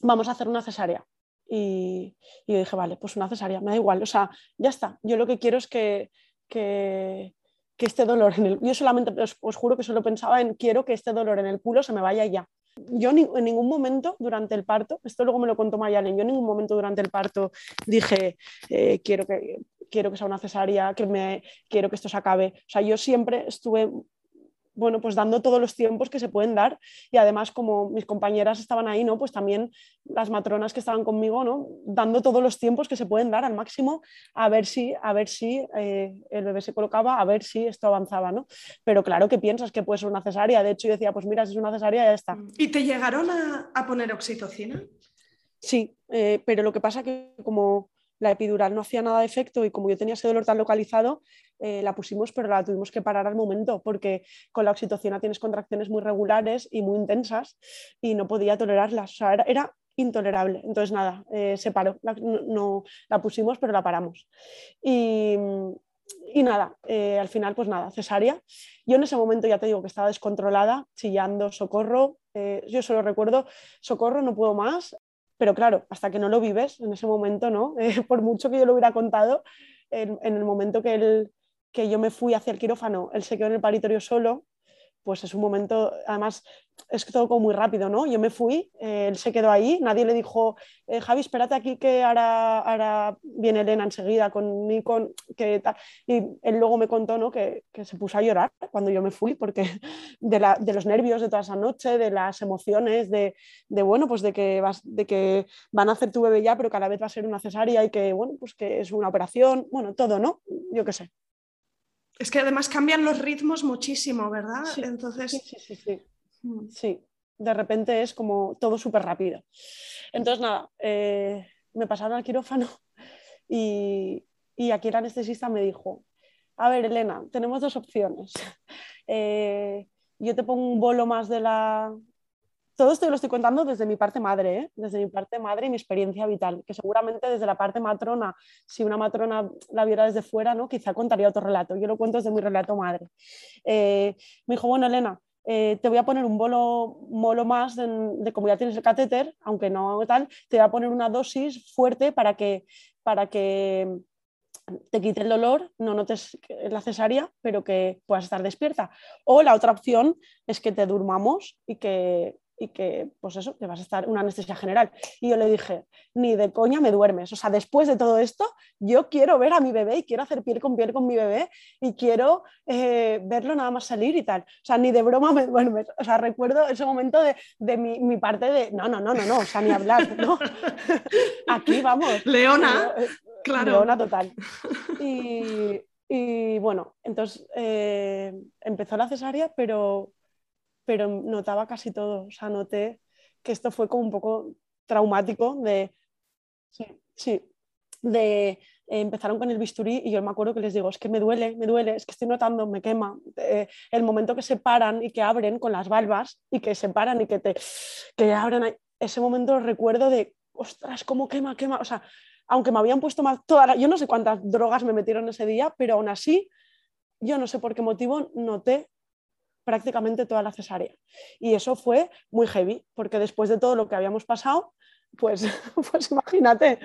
vamos a hacer una cesárea. Y, yo dije, vale, pues una cesárea, me da igual, o sea, ya está. Yo lo que quiero es que, que, que este dolor en el... Yo solamente os, juro que solo pensaba en quiero que este dolor en el culo se me vaya ya. Yo en ningún momento durante el parto, esto luego me lo contó Mayalen, yo en ningún momento durante el parto dije, eh, quiero que quiero que sea una cesárea, que me, quiero que esto se acabe. O sea, yo siempre estuve, bueno, pues dando todos los tiempos que se pueden dar y además como mis compañeras estaban ahí, ¿no? Pues también las matronas que estaban conmigo, ¿no? Dando todos los tiempos que se pueden dar al máximo a ver si, a ver si eh, el bebé se colocaba, a ver si esto avanzaba, ¿no? Pero claro que piensas que puede ser una cesárea. De hecho, yo decía, pues mira, si es una cesárea, ya está. ¿Y te llegaron a, a poner oxitocina? Sí, eh, pero lo que pasa que como la epidural no hacía nada de efecto y como yo tenía ese dolor tan localizado, eh, la pusimos, pero la tuvimos que parar al momento porque con la oxitocina tienes contracciones muy regulares y muy intensas y no podía tolerarlas. Era, era intolerable. Entonces, nada, eh, se paró. La, no, la pusimos, pero la paramos. Y, nada, eh, al final, pues nada, cesárea. Yo en ese momento ya te digo que estaba descontrolada, chillando, socorro. Yo solo recuerdo, socorro, no puedo más. Pero claro, hasta que no lo vives en ese momento, ¿no? Eh, por mucho que yo lo hubiera contado, en, en el momento que, él, que yo me fui hacia el quirófano, él se quedó en el paritorio solo, pues es un momento, además es todo como muy rápido, ¿no? Yo me fui, eh, él se quedó ahí, nadie le dijo, eh, Javi, espérate aquí que ahora, ahora viene Elena enseguida con Nikon, que Y él luego me contó, ¿no? Que, que, se puso a llorar cuando yo me fui, porque de, la, de, los nervios de toda esa noche, de las emociones, de, de, bueno, pues de que, vas, de que van a hacer tu bebé ya, pero que a la vez va a ser una cesárea y que, bueno, pues que es una operación, bueno, todo, ¿no? Yo qué sé. Es que además cambian los ritmos muchísimo, ¿verdad? Entonces... Sí, sí, sí, mm. sí. de repente es como todo súper rápido. Entonces, nada, eh, me pasaron al quirófano y, y, aquí el anestesista me dijo, a ver, Elena, tenemos dos opciones. Eh, yo te pongo un bolo más de la, todo esto lo estoy contando desde mi parte madre, ¿eh? desde mi parte madre y mi experiencia vital, que seguramente desde la parte matrona, si una matrona la viera desde fuera, ¿no? quizá contaría otro relato. Yo lo cuento desde mi relato madre. Eh, me dijo, bueno, Elena, eh, te voy a poner un bolo, molo más de, de, como ya tienes el catéter, aunque no tal, te voy a poner una dosis fuerte para que, para que te quite el dolor, no notes la cesárea, pero que puedas estar despierta. O la otra opción es que te durmamos y que y que, pues eso, te vas a estar una anestesia general. Y yo le dije, ni de coña me duermes. O sea, después de todo esto, yo quiero ver a mi bebé y quiero hacer piel con piel con mi bebé y quiero eh, verlo nada más salir y tal. O sea, ni de broma me duermes. O sea, recuerdo ese momento de, de mi, mi, parte de, no, no, no, no, no, o sea, ni hablar, ¿no? Aquí vamos. Leona, eh, claro. Leona total. Y, y bueno, entonces eh, empezó la cesárea, pero pero notaba casi todo, o sea, noté que esto fue como un poco traumático de, sí, sí, de eh, empezaron con el bisturí y yo me acuerdo que les digo, es que me duele, me duele, es que estoy notando, me quema. Eh, el momento que se paran y que abren con las valvas y que se paran y que te que abren, ese momento recuerdo de, ostras, cómo quema, quema, o sea, aunque me habían puesto más, toda yo no sé cuántas drogas me metieron ese día, pero aún así, yo no sé por qué motivo noté prácticamente toda la cesárea. Y eso fue muy heavy, porque después de todo lo que habíamos pasado, pues, pues imagínate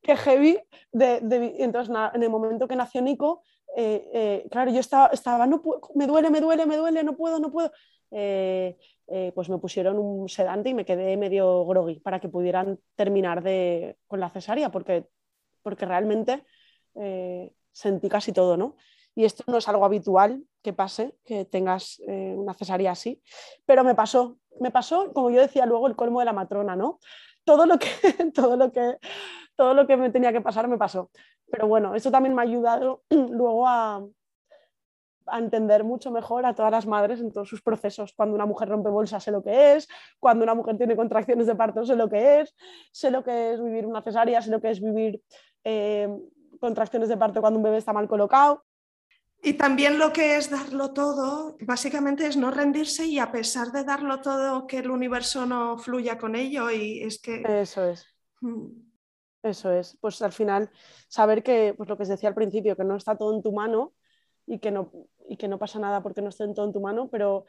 qué heavy. De, entonces, en el momento que nació Nico, eh, eh, claro, yo estaba, estaba no me duele, me duele, me duele, no puedo, no puedo. Eh, pues me pusieron un sedante y me quedé medio groggy para que pudieran terminar de, con la cesárea, porque, porque realmente sentí casi todo, ¿no? Y esto no es algo habitual que pase, que tengas eh, una cesárea así, pero me pasó, me pasó, como yo decía luego, el colmo de la matrona, ¿no? Todo lo que, todo lo que, todo lo que me tenía que pasar me pasó. Pero bueno, esto también me ha ayudado luego a, entender mucho mejor a todas las madres en todos sus procesos. Cuando una mujer rompe bolsa sé lo que es, cuando una mujer tiene contracciones de parto sé lo que es, sé lo que es vivir una cesárea, sé lo que es vivir eh, contracciones de parto cuando un bebé está mal colocado. Y también lo que es darlo todo, básicamente es no rendirse y a pesar de darlo todo, que el universo no fluya con ello y es que... Eso es. Mm. Eso es. Pues al final, saber que, pues lo que os decía al principio, que no está todo en tu mano y que no, y que no pasa nada porque no esté todo en tu mano, pero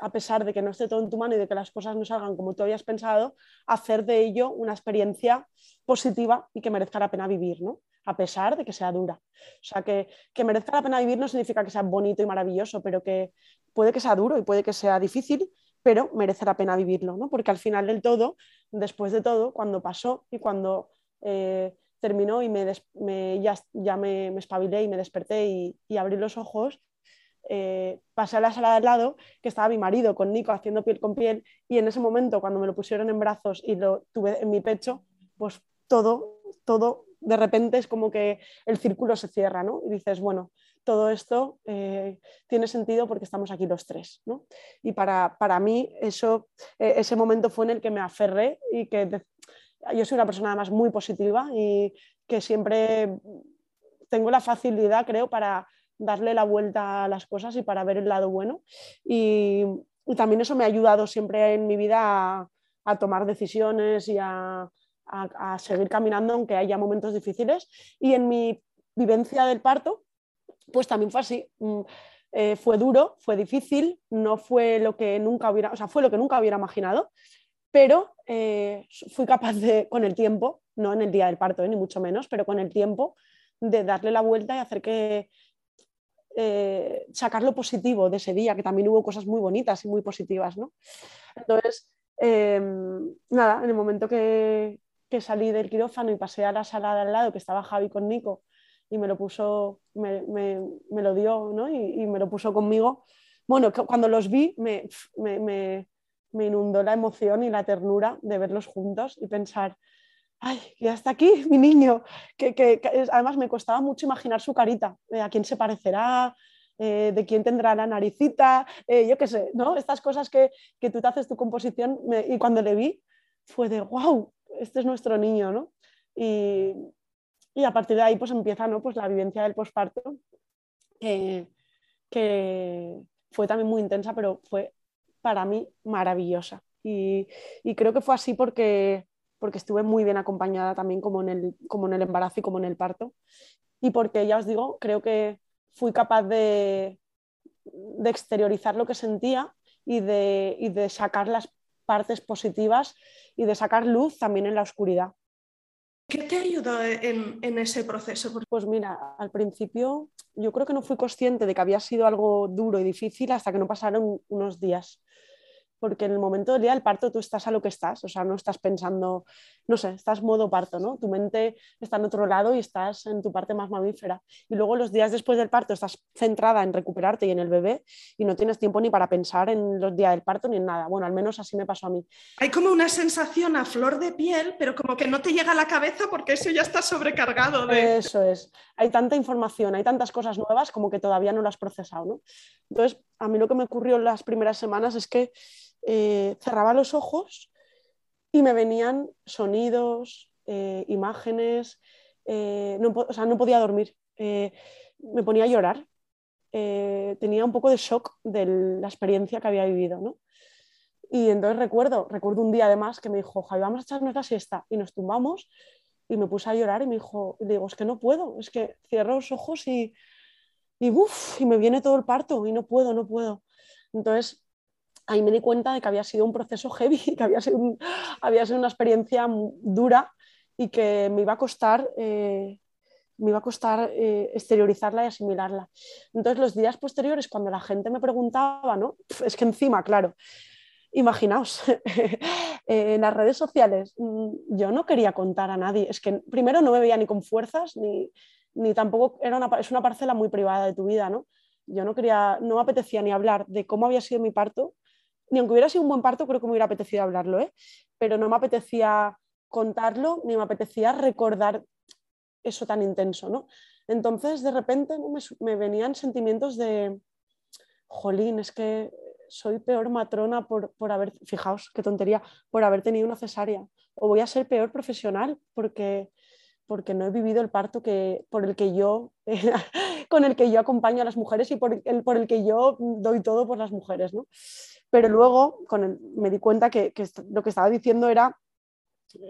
a pesar de que no esté todo en tu mano y de que las cosas no salgan como tú habías pensado, hacer de ello una experiencia positiva y que merezca la pena vivir, ¿no? A pesar de que sea dura. O sea, que, que, merezca la pena vivir no significa que sea bonito y maravilloso, pero que puede que sea duro y puede que sea difícil, pero merece la pena vivirlo, ¿no? Porque al final del todo, después de todo, cuando pasó y cuando eh, terminó y me, me ya, ya me, me, espabilé y me desperté y, y abrí los ojos, eh, pasé a la sala de al lado, que estaba mi marido con Nico haciendo piel con piel, y en ese momento, cuando me lo pusieron en brazos y lo tuve en mi pecho, pues todo, todo de repente es como que el círculo se cierra, ¿no? Y dices, bueno, todo esto eh, tiene sentido porque estamos aquí los tres, ¿no? Y para, para mí eso, eh, ese momento fue en el que me aferré y que yo soy una persona además muy positiva y que siempre tengo la facilidad, creo, para darle la vuelta a las cosas y para ver el lado bueno. Y, también eso me ha ayudado siempre en mi vida a tomar decisiones y a, a, seguir caminando aunque haya momentos difíciles. Y en mi vivencia del parto, pues también fue así. Mm, eh, fue duro, fue difícil, no fue lo que nunca hubiera, o sea, fue lo que nunca hubiera imaginado, pero eh, fui capaz de, con el tiempo, no en el día del parto, eh, ni mucho menos, pero con el tiempo, de darle la vuelta y hacer que sacar lo positivo de ese día, que también hubo cosas muy bonitas y muy positivas, ¿no? Entonces, em, nada, en el momento que, salí del quirófano y pasé a la sala de al lado, que estaba Javi con Nico, y me lo puso, me, lo dio, ¿no? Y, me lo puso conmigo. Bueno, cuando los vi me, me, inundó la emoción y la ternura de verlos juntos y pensar, ay, ya está aquí mi niño, que, además me costaba mucho imaginar su carita, a quién se parecerá, eh, de quién tendrá la naricita, eh, yo qué sé, ¿no? Estas cosas que, tú te haces tu composición y cuando le vi fue de, wow, este es nuestro niño, ¿no? Y, a partir de ahí pues empieza ¿no? pues la vivencia del posparto, que fue también muy intensa, pero fue para mí maravillosa. Y, y creo que fue así porque porque estuve muy bien acompañada también como en, el, como en el embarazo y como en el parto. Y porque, ya os digo, creo que fui capaz de, de exteriorizar lo que sentía y de, y de sacar las partes positivas y de sacar luz también en la oscuridad. ¿Qué te ayudó en, en, ese proceso? Pues mira, al principio yo creo que no fui consciente de que había sido algo duro y difícil hasta que no pasaron unos días porque en el momento del día del parto tú estás a lo que estás, o sea, no estás pensando, no sé, estás modo parto, ¿no? Tu mente está en otro lado y estás en tu parte más mamífera. Y luego los días después del parto estás centrada en recuperarte y en el bebé y no tienes tiempo ni para pensar en los días del parto ni en nada. Bueno, al menos así me pasó a mí. Hay como una sensación a flor de piel, pero como que no te llega a la cabeza porque eso ya está sobrecargado. De... Eso es. Hay tanta información, hay tantas cosas nuevas como que todavía no las has procesado, ¿no? Entonces, a mí lo que me ocurrió en las primeras semanas es que eh, cerraba los ojos y me venían sonidos, eh, imágenes, eh, no, o sea, no podía dormir, me ponía a llorar, tenía un poco de shock de la experiencia que había vivido. ¿no? Y entonces recuerdo, recuerdo un día además que me dijo, Javi, vamos a echarnos la siesta y nos tumbamos y me puse a llorar y me dijo, digo, es que no puedo, es que cierro los ojos y, y, y me viene todo el parto y no puedo, no puedo. Entonces ahí me di cuenta de que había sido un proceso heavy, que había sido, había sido una experiencia dura y que me iba a costar, eh, me iba a costar eh, exteriorizarla y asimilarla. Entonces, los días posteriores, cuando la gente me preguntaba, ¿no? es que encima, claro, imaginaos, en las redes sociales mm, yo no quería contar a nadie, es que primero no me veía ni con fuerzas, ni, ni tampoco era una, es una parcela muy privada de tu vida, ¿no? Yo no quería, no me apetecía ni hablar de cómo había sido mi parto, ni aunque hubiera sido un buen parto, creo que me hubiera apetecido hablarlo, ¿eh? pero no me apetecía contarlo, ni me apetecía recordar eso tan intenso, ¿no? Entonces, de repente me, venían sentimientos de, jolín, es que soy peor matrona por, por, haber, fijaos, qué tontería, por haber tenido una cesárea, o voy a ser peor profesional porque, porque no he vivido el parto que, por el que yo, con el que yo acompaño a las mujeres y por el, por el que yo doy todo por las mujeres, ¿no? Pero luego con me di cuenta que, lo que estaba diciendo era,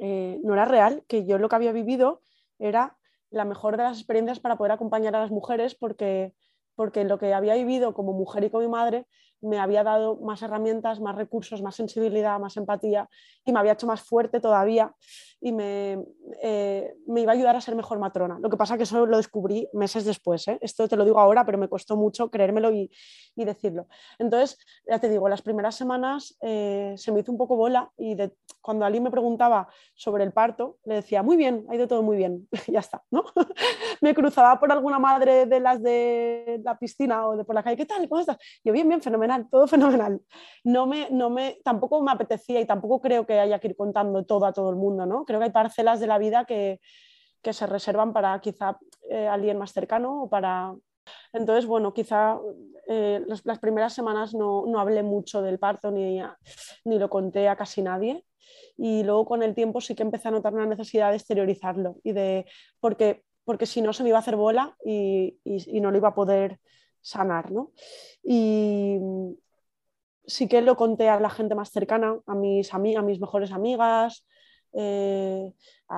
eh, no era real, que yo lo que había vivido era la mejor de las experiencias para poder acompañar a las mujeres porque, porque lo que había vivido como mujer y como madre me había dado más herramientas, más recursos, más sensibilidad, más empatía y me había hecho más fuerte todavía y me, eh, me iba a ayudar a ser mejor matrona. Lo que pasa que eso lo descubrí meses después. ¿eh? Esto te lo digo ahora, pero me costó mucho creérmelo y, y decirlo. Entonces, ya te digo, las primeras semanas eh, se me hizo un poco bola y cuando Ali me preguntaba sobre el parto, le decía, muy bien, ha ido todo muy bien, ya está. ¿no? me cruzaba por alguna madre de las de la piscina o de por la calle, ¿qué tal? ¿Cómo estás? Yo bien, bien, fenomenal todo fenomenal. No me, no me, tampoco me apetecía y tampoco creo que haya que ir contando todo a todo el mundo, ¿no? Creo que hay parcelas de la vida que, que se reservan para quizá eh, alguien más cercano o para... Entonces, bueno, quizá eh, las, primeras semanas no, no, hablé mucho del parto ni, ni lo conté a casi nadie y luego con el tiempo sí que empecé a notar una necesidad de exteriorizarlo y de porque porque si no se me iba a hacer bola y, y, y no lo iba a poder sanar. ¿no? Y sí que lo conté a la gente más cercana, a mis, amigas, a mis mejores amigas. Eh,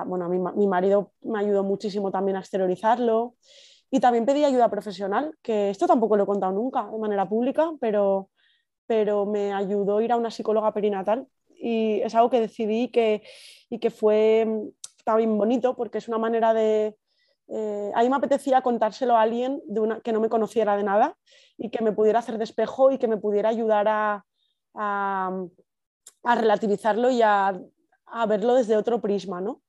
bueno, mi, marido me ayudó muchísimo también a exteriorizarlo. Y también pedí ayuda profesional, que esto tampoco lo he contado nunca de manera pública, pero, pero me ayudó a ir a una psicóloga perinatal. Y es algo que decidí que, y que fue también bonito porque es una manera de, eh, ahí me apetecía contárselo a alguien de una, que no me conociera de nada y que me pudiera hacer despejo y que me pudiera ayudar a, relativizarlo y a, verlo desde otro prisma. ¿no?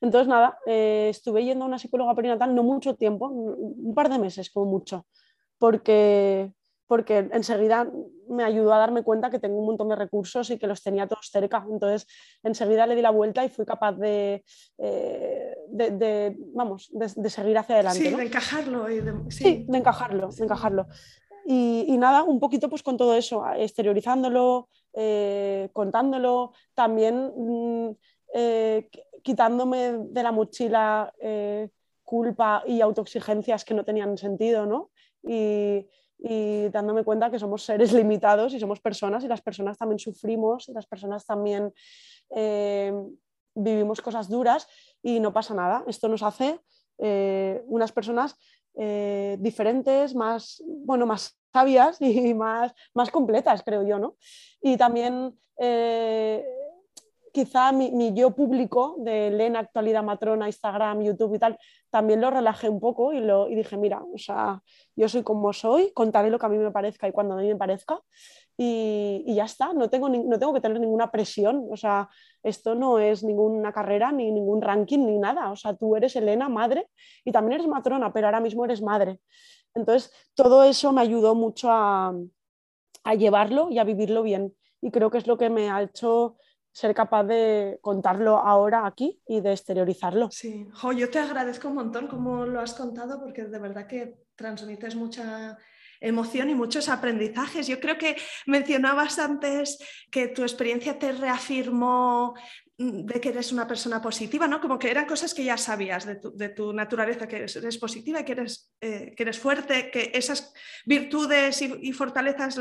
Entonces, nada, eh, estuve yendo a una psicóloga perinatal no mucho tiempo, un par de meses como mucho, porque porque enseguida me ayudó a darme cuenta que tengo un montón de recursos y que los tenía todos cerca. Entonces, enseguida le di la vuelta y fui capaz de, eh, de, vamos, de, seguir hacia adelante. Sí, de encajarlo. Y sí. de encajarlo, de encajarlo. Y, nada, un poquito pues con todo eso, exteriorizándolo, eh, contándolo, también mm, eh, quitándome de la mochila culpa y autoexigencias que no tenían sentido, ¿no? Y, y dándome cuenta que somos seres limitados y somos personas y las personas también sufrimos y las personas también eh, vivimos cosas duras y no pasa nada. Esto nos hace eh, unas personas eh, diferentes, más, bueno, más sabias y más, más completas, creo yo, ¿no? Y también quizá mi, yo público de Elena, Actualidad Matrona, Instagram, YouTube y tal, también lo relajé un poco y, lo, y dije, mira, o sea, yo soy como soy, contaré lo que a mí me parezca y cuando a mí me parezca y, y ya está, no tengo, no tengo que tener ninguna presión, o sea, esto no es ninguna carrera, ni ningún ranking, ni nada, o sea, tú eres Elena, madre, y también eres matrona, pero ahora mismo eres madre. Entonces, todo eso me ayudó mucho a, a llevarlo y a vivirlo bien. Y creo que es lo que me ha hecho ser capaz de contarlo ahora aquí y de exteriorizarlo. Sí, yo te agradezco un montón como lo has contado porque de verdad que transmites mucha emoción y muchos aprendizajes. Yo creo que mencionabas antes que tu experiencia te reafirmó mm, de que eres una persona positiva, ¿no? Como que eran cosas que ya sabías de tu, naturaleza, que eres, positiva, que eres, eh, que eres fuerte, que esas virtudes y, y, fortalezas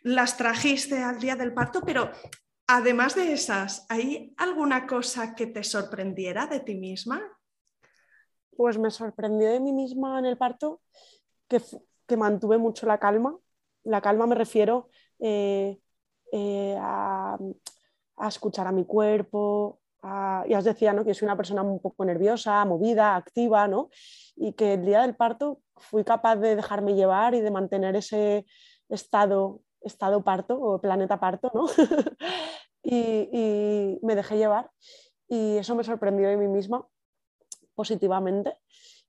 las trajiste al día del parto, pero Además de esas, ¿hay alguna cosa que te sorprendiera de ti misma? Pues me sorprendió de mí misma en el parto que, mantuve mucho la calma. La calma me refiero eh, eh, a, escuchar a mi cuerpo. ya os decía ¿no? que soy una persona un poco nerviosa, movida, activa, ¿no? y que el día del parto fui capaz de dejarme llevar y de mantener ese estado estado parto o planeta parto, ¿no? y, me dejé llevar y eso me sorprendió de mí misma positivamente.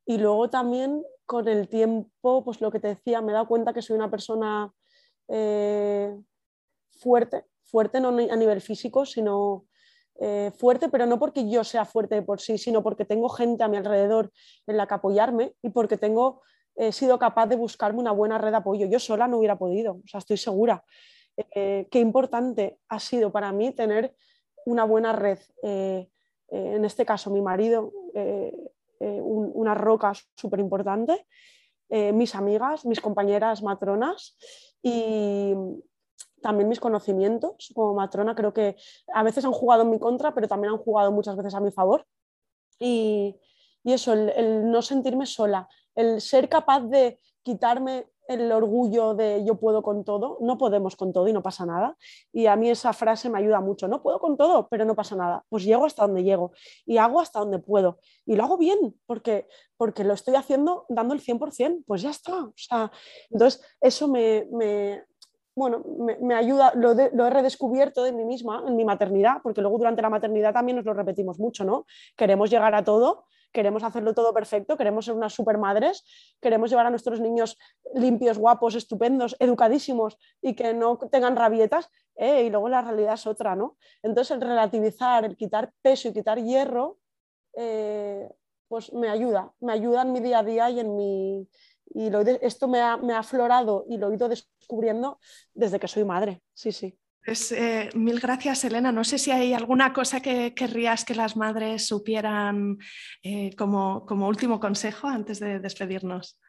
Y luego también con el tiempo, pues lo que te decía, me he dado cuenta que soy una persona eh, fuerte, fuerte no a nivel físico, sino eh, fuerte, pero no porque yo sea fuerte por sí, sino porque tengo gente a mi alrededor en la que apoyarme y porque tengo he sido capaz de buscarme una buena red de apoyo. Yo sola no hubiera podido, o sea, estoy segura. Eh, qué importante ha sido para mí tener una buena red. Eh, eh, en este caso, mi marido, una roca súper importante, mis amigas, mis compañeras matronas y también mis conocimientos como matrona. Creo que a veces han jugado en mi contra, pero también han jugado muchas veces a mi favor. Y, eso, el no sentirme sola, el ser capaz de quitarme el orgullo de yo puedo con todo, no podemos con todo y no pasa nada. Y a mí esa frase me ayuda mucho, no puedo con todo, pero no pasa nada. Pues llego hasta donde llego y hago hasta donde puedo. Y lo hago bien, porque, porque lo estoy haciendo dando el 100%, pues ya está. entonces, eso me, bueno, me, ayuda, lo, lo, he redescubierto de mí misma en mi maternidad, porque luego durante la maternidad también nos lo repetimos mucho, ¿no? Queremos llegar a todo queremos hacerlo todo perfecto, queremos ser unas supermadres, queremos llevar a nuestros niños limpios, guapos, estupendos, educadísimos y que no tengan rabietas, eh, y luego la realidad es otra, ¿no? Entonces el relativizar, el quitar peso y quitar hierro, eh, pues me ayuda, me ayuda en mi día a día y en mi... Y esto me ha, me ha aflorado y lo he ido descubriendo desde que soy madre, sí, sí. Pues, eh, mil gracias, Elena. No sé si hay alguna cosa que querrías que las madres supieran eh, como, último consejo antes de despedirnos.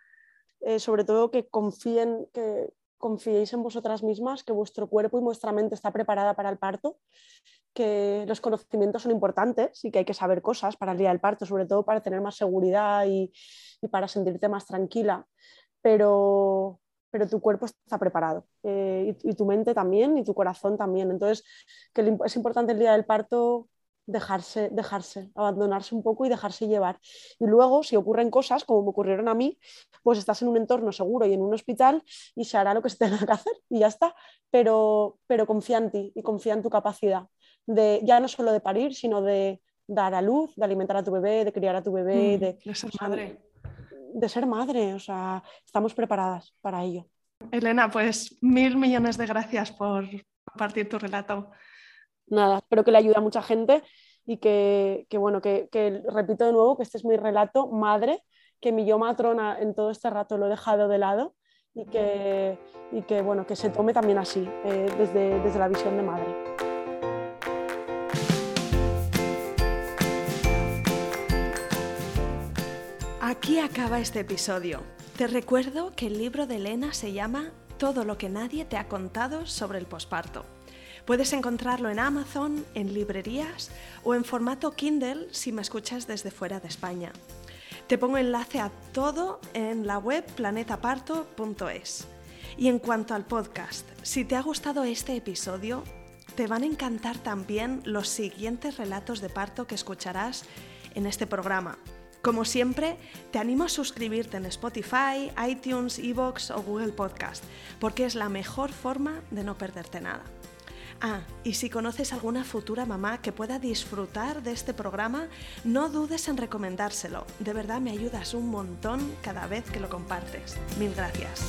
Eh, sobre todo que confíen, que confiéis en vosotras mismas, que vuestro cuerpo y vuestra mente está preparada para el parto, que los conocimientos son importantes y que hay que saber cosas para el día del parto, sobre todo para tener más seguridad y, y para sentirte más tranquila. Pero, pero tu cuerpo está preparado eh, y, tu mente también y tu corazón también. Entonces, que es importante el día del parto dejarse, dejarse, abandonarse un poco y dejarse llevar. Y luego, si ocurren cosas como me ocurrieron a mí, pues estás en un entorno seguro y en un hospital y se hará lo que se tenga que hacer y ya está. Pero, pero confía en ti y confía en tu capacidad, de, ya no solo de parir, sino de dar a luz, de alimentar a tu bebé, de criar a tu bebé, mm, de, de ser madre. De ser madre, o sea, estamos preparadas para ello. Elena, pues mil millones de gracias por compartir tu relato nada, espero que le ayude a mucha gente y que, bueno, que, repito de nuevo que este es mi relato madre, que mi yo matrona en todo este rato lo he dejado de lado y que, que bueno, que se tome también así, eh, desde, desde la visión de madre. Aquí acaba este episodio. Te recuerdo que el libro de Elena se llama Todo lo que nadie te ha contado sobre el posparto. Puedes encontrarlo en Amazon, en librerías o en formato Kindle si me escuchas desde fuera de España. Te pongo enlace a todo en la web planetaparto.es. Y en cuanto al podcast, si te ha gustado este episodio, te van a encantar también los siguientes relatos de parto que escucharás en este programa. Como siempre, te animo a suscribirte en Spotify, iTunes, Evox o Google Podcast, porque es la mejor forma de no perderte nada. Ah, y si conoces alguna futura mamá que pueda disfrutar de este programa, no dudes en recomendárselo. De verdad me ayudas un montón cada vez que lo compartes. Mil gracias.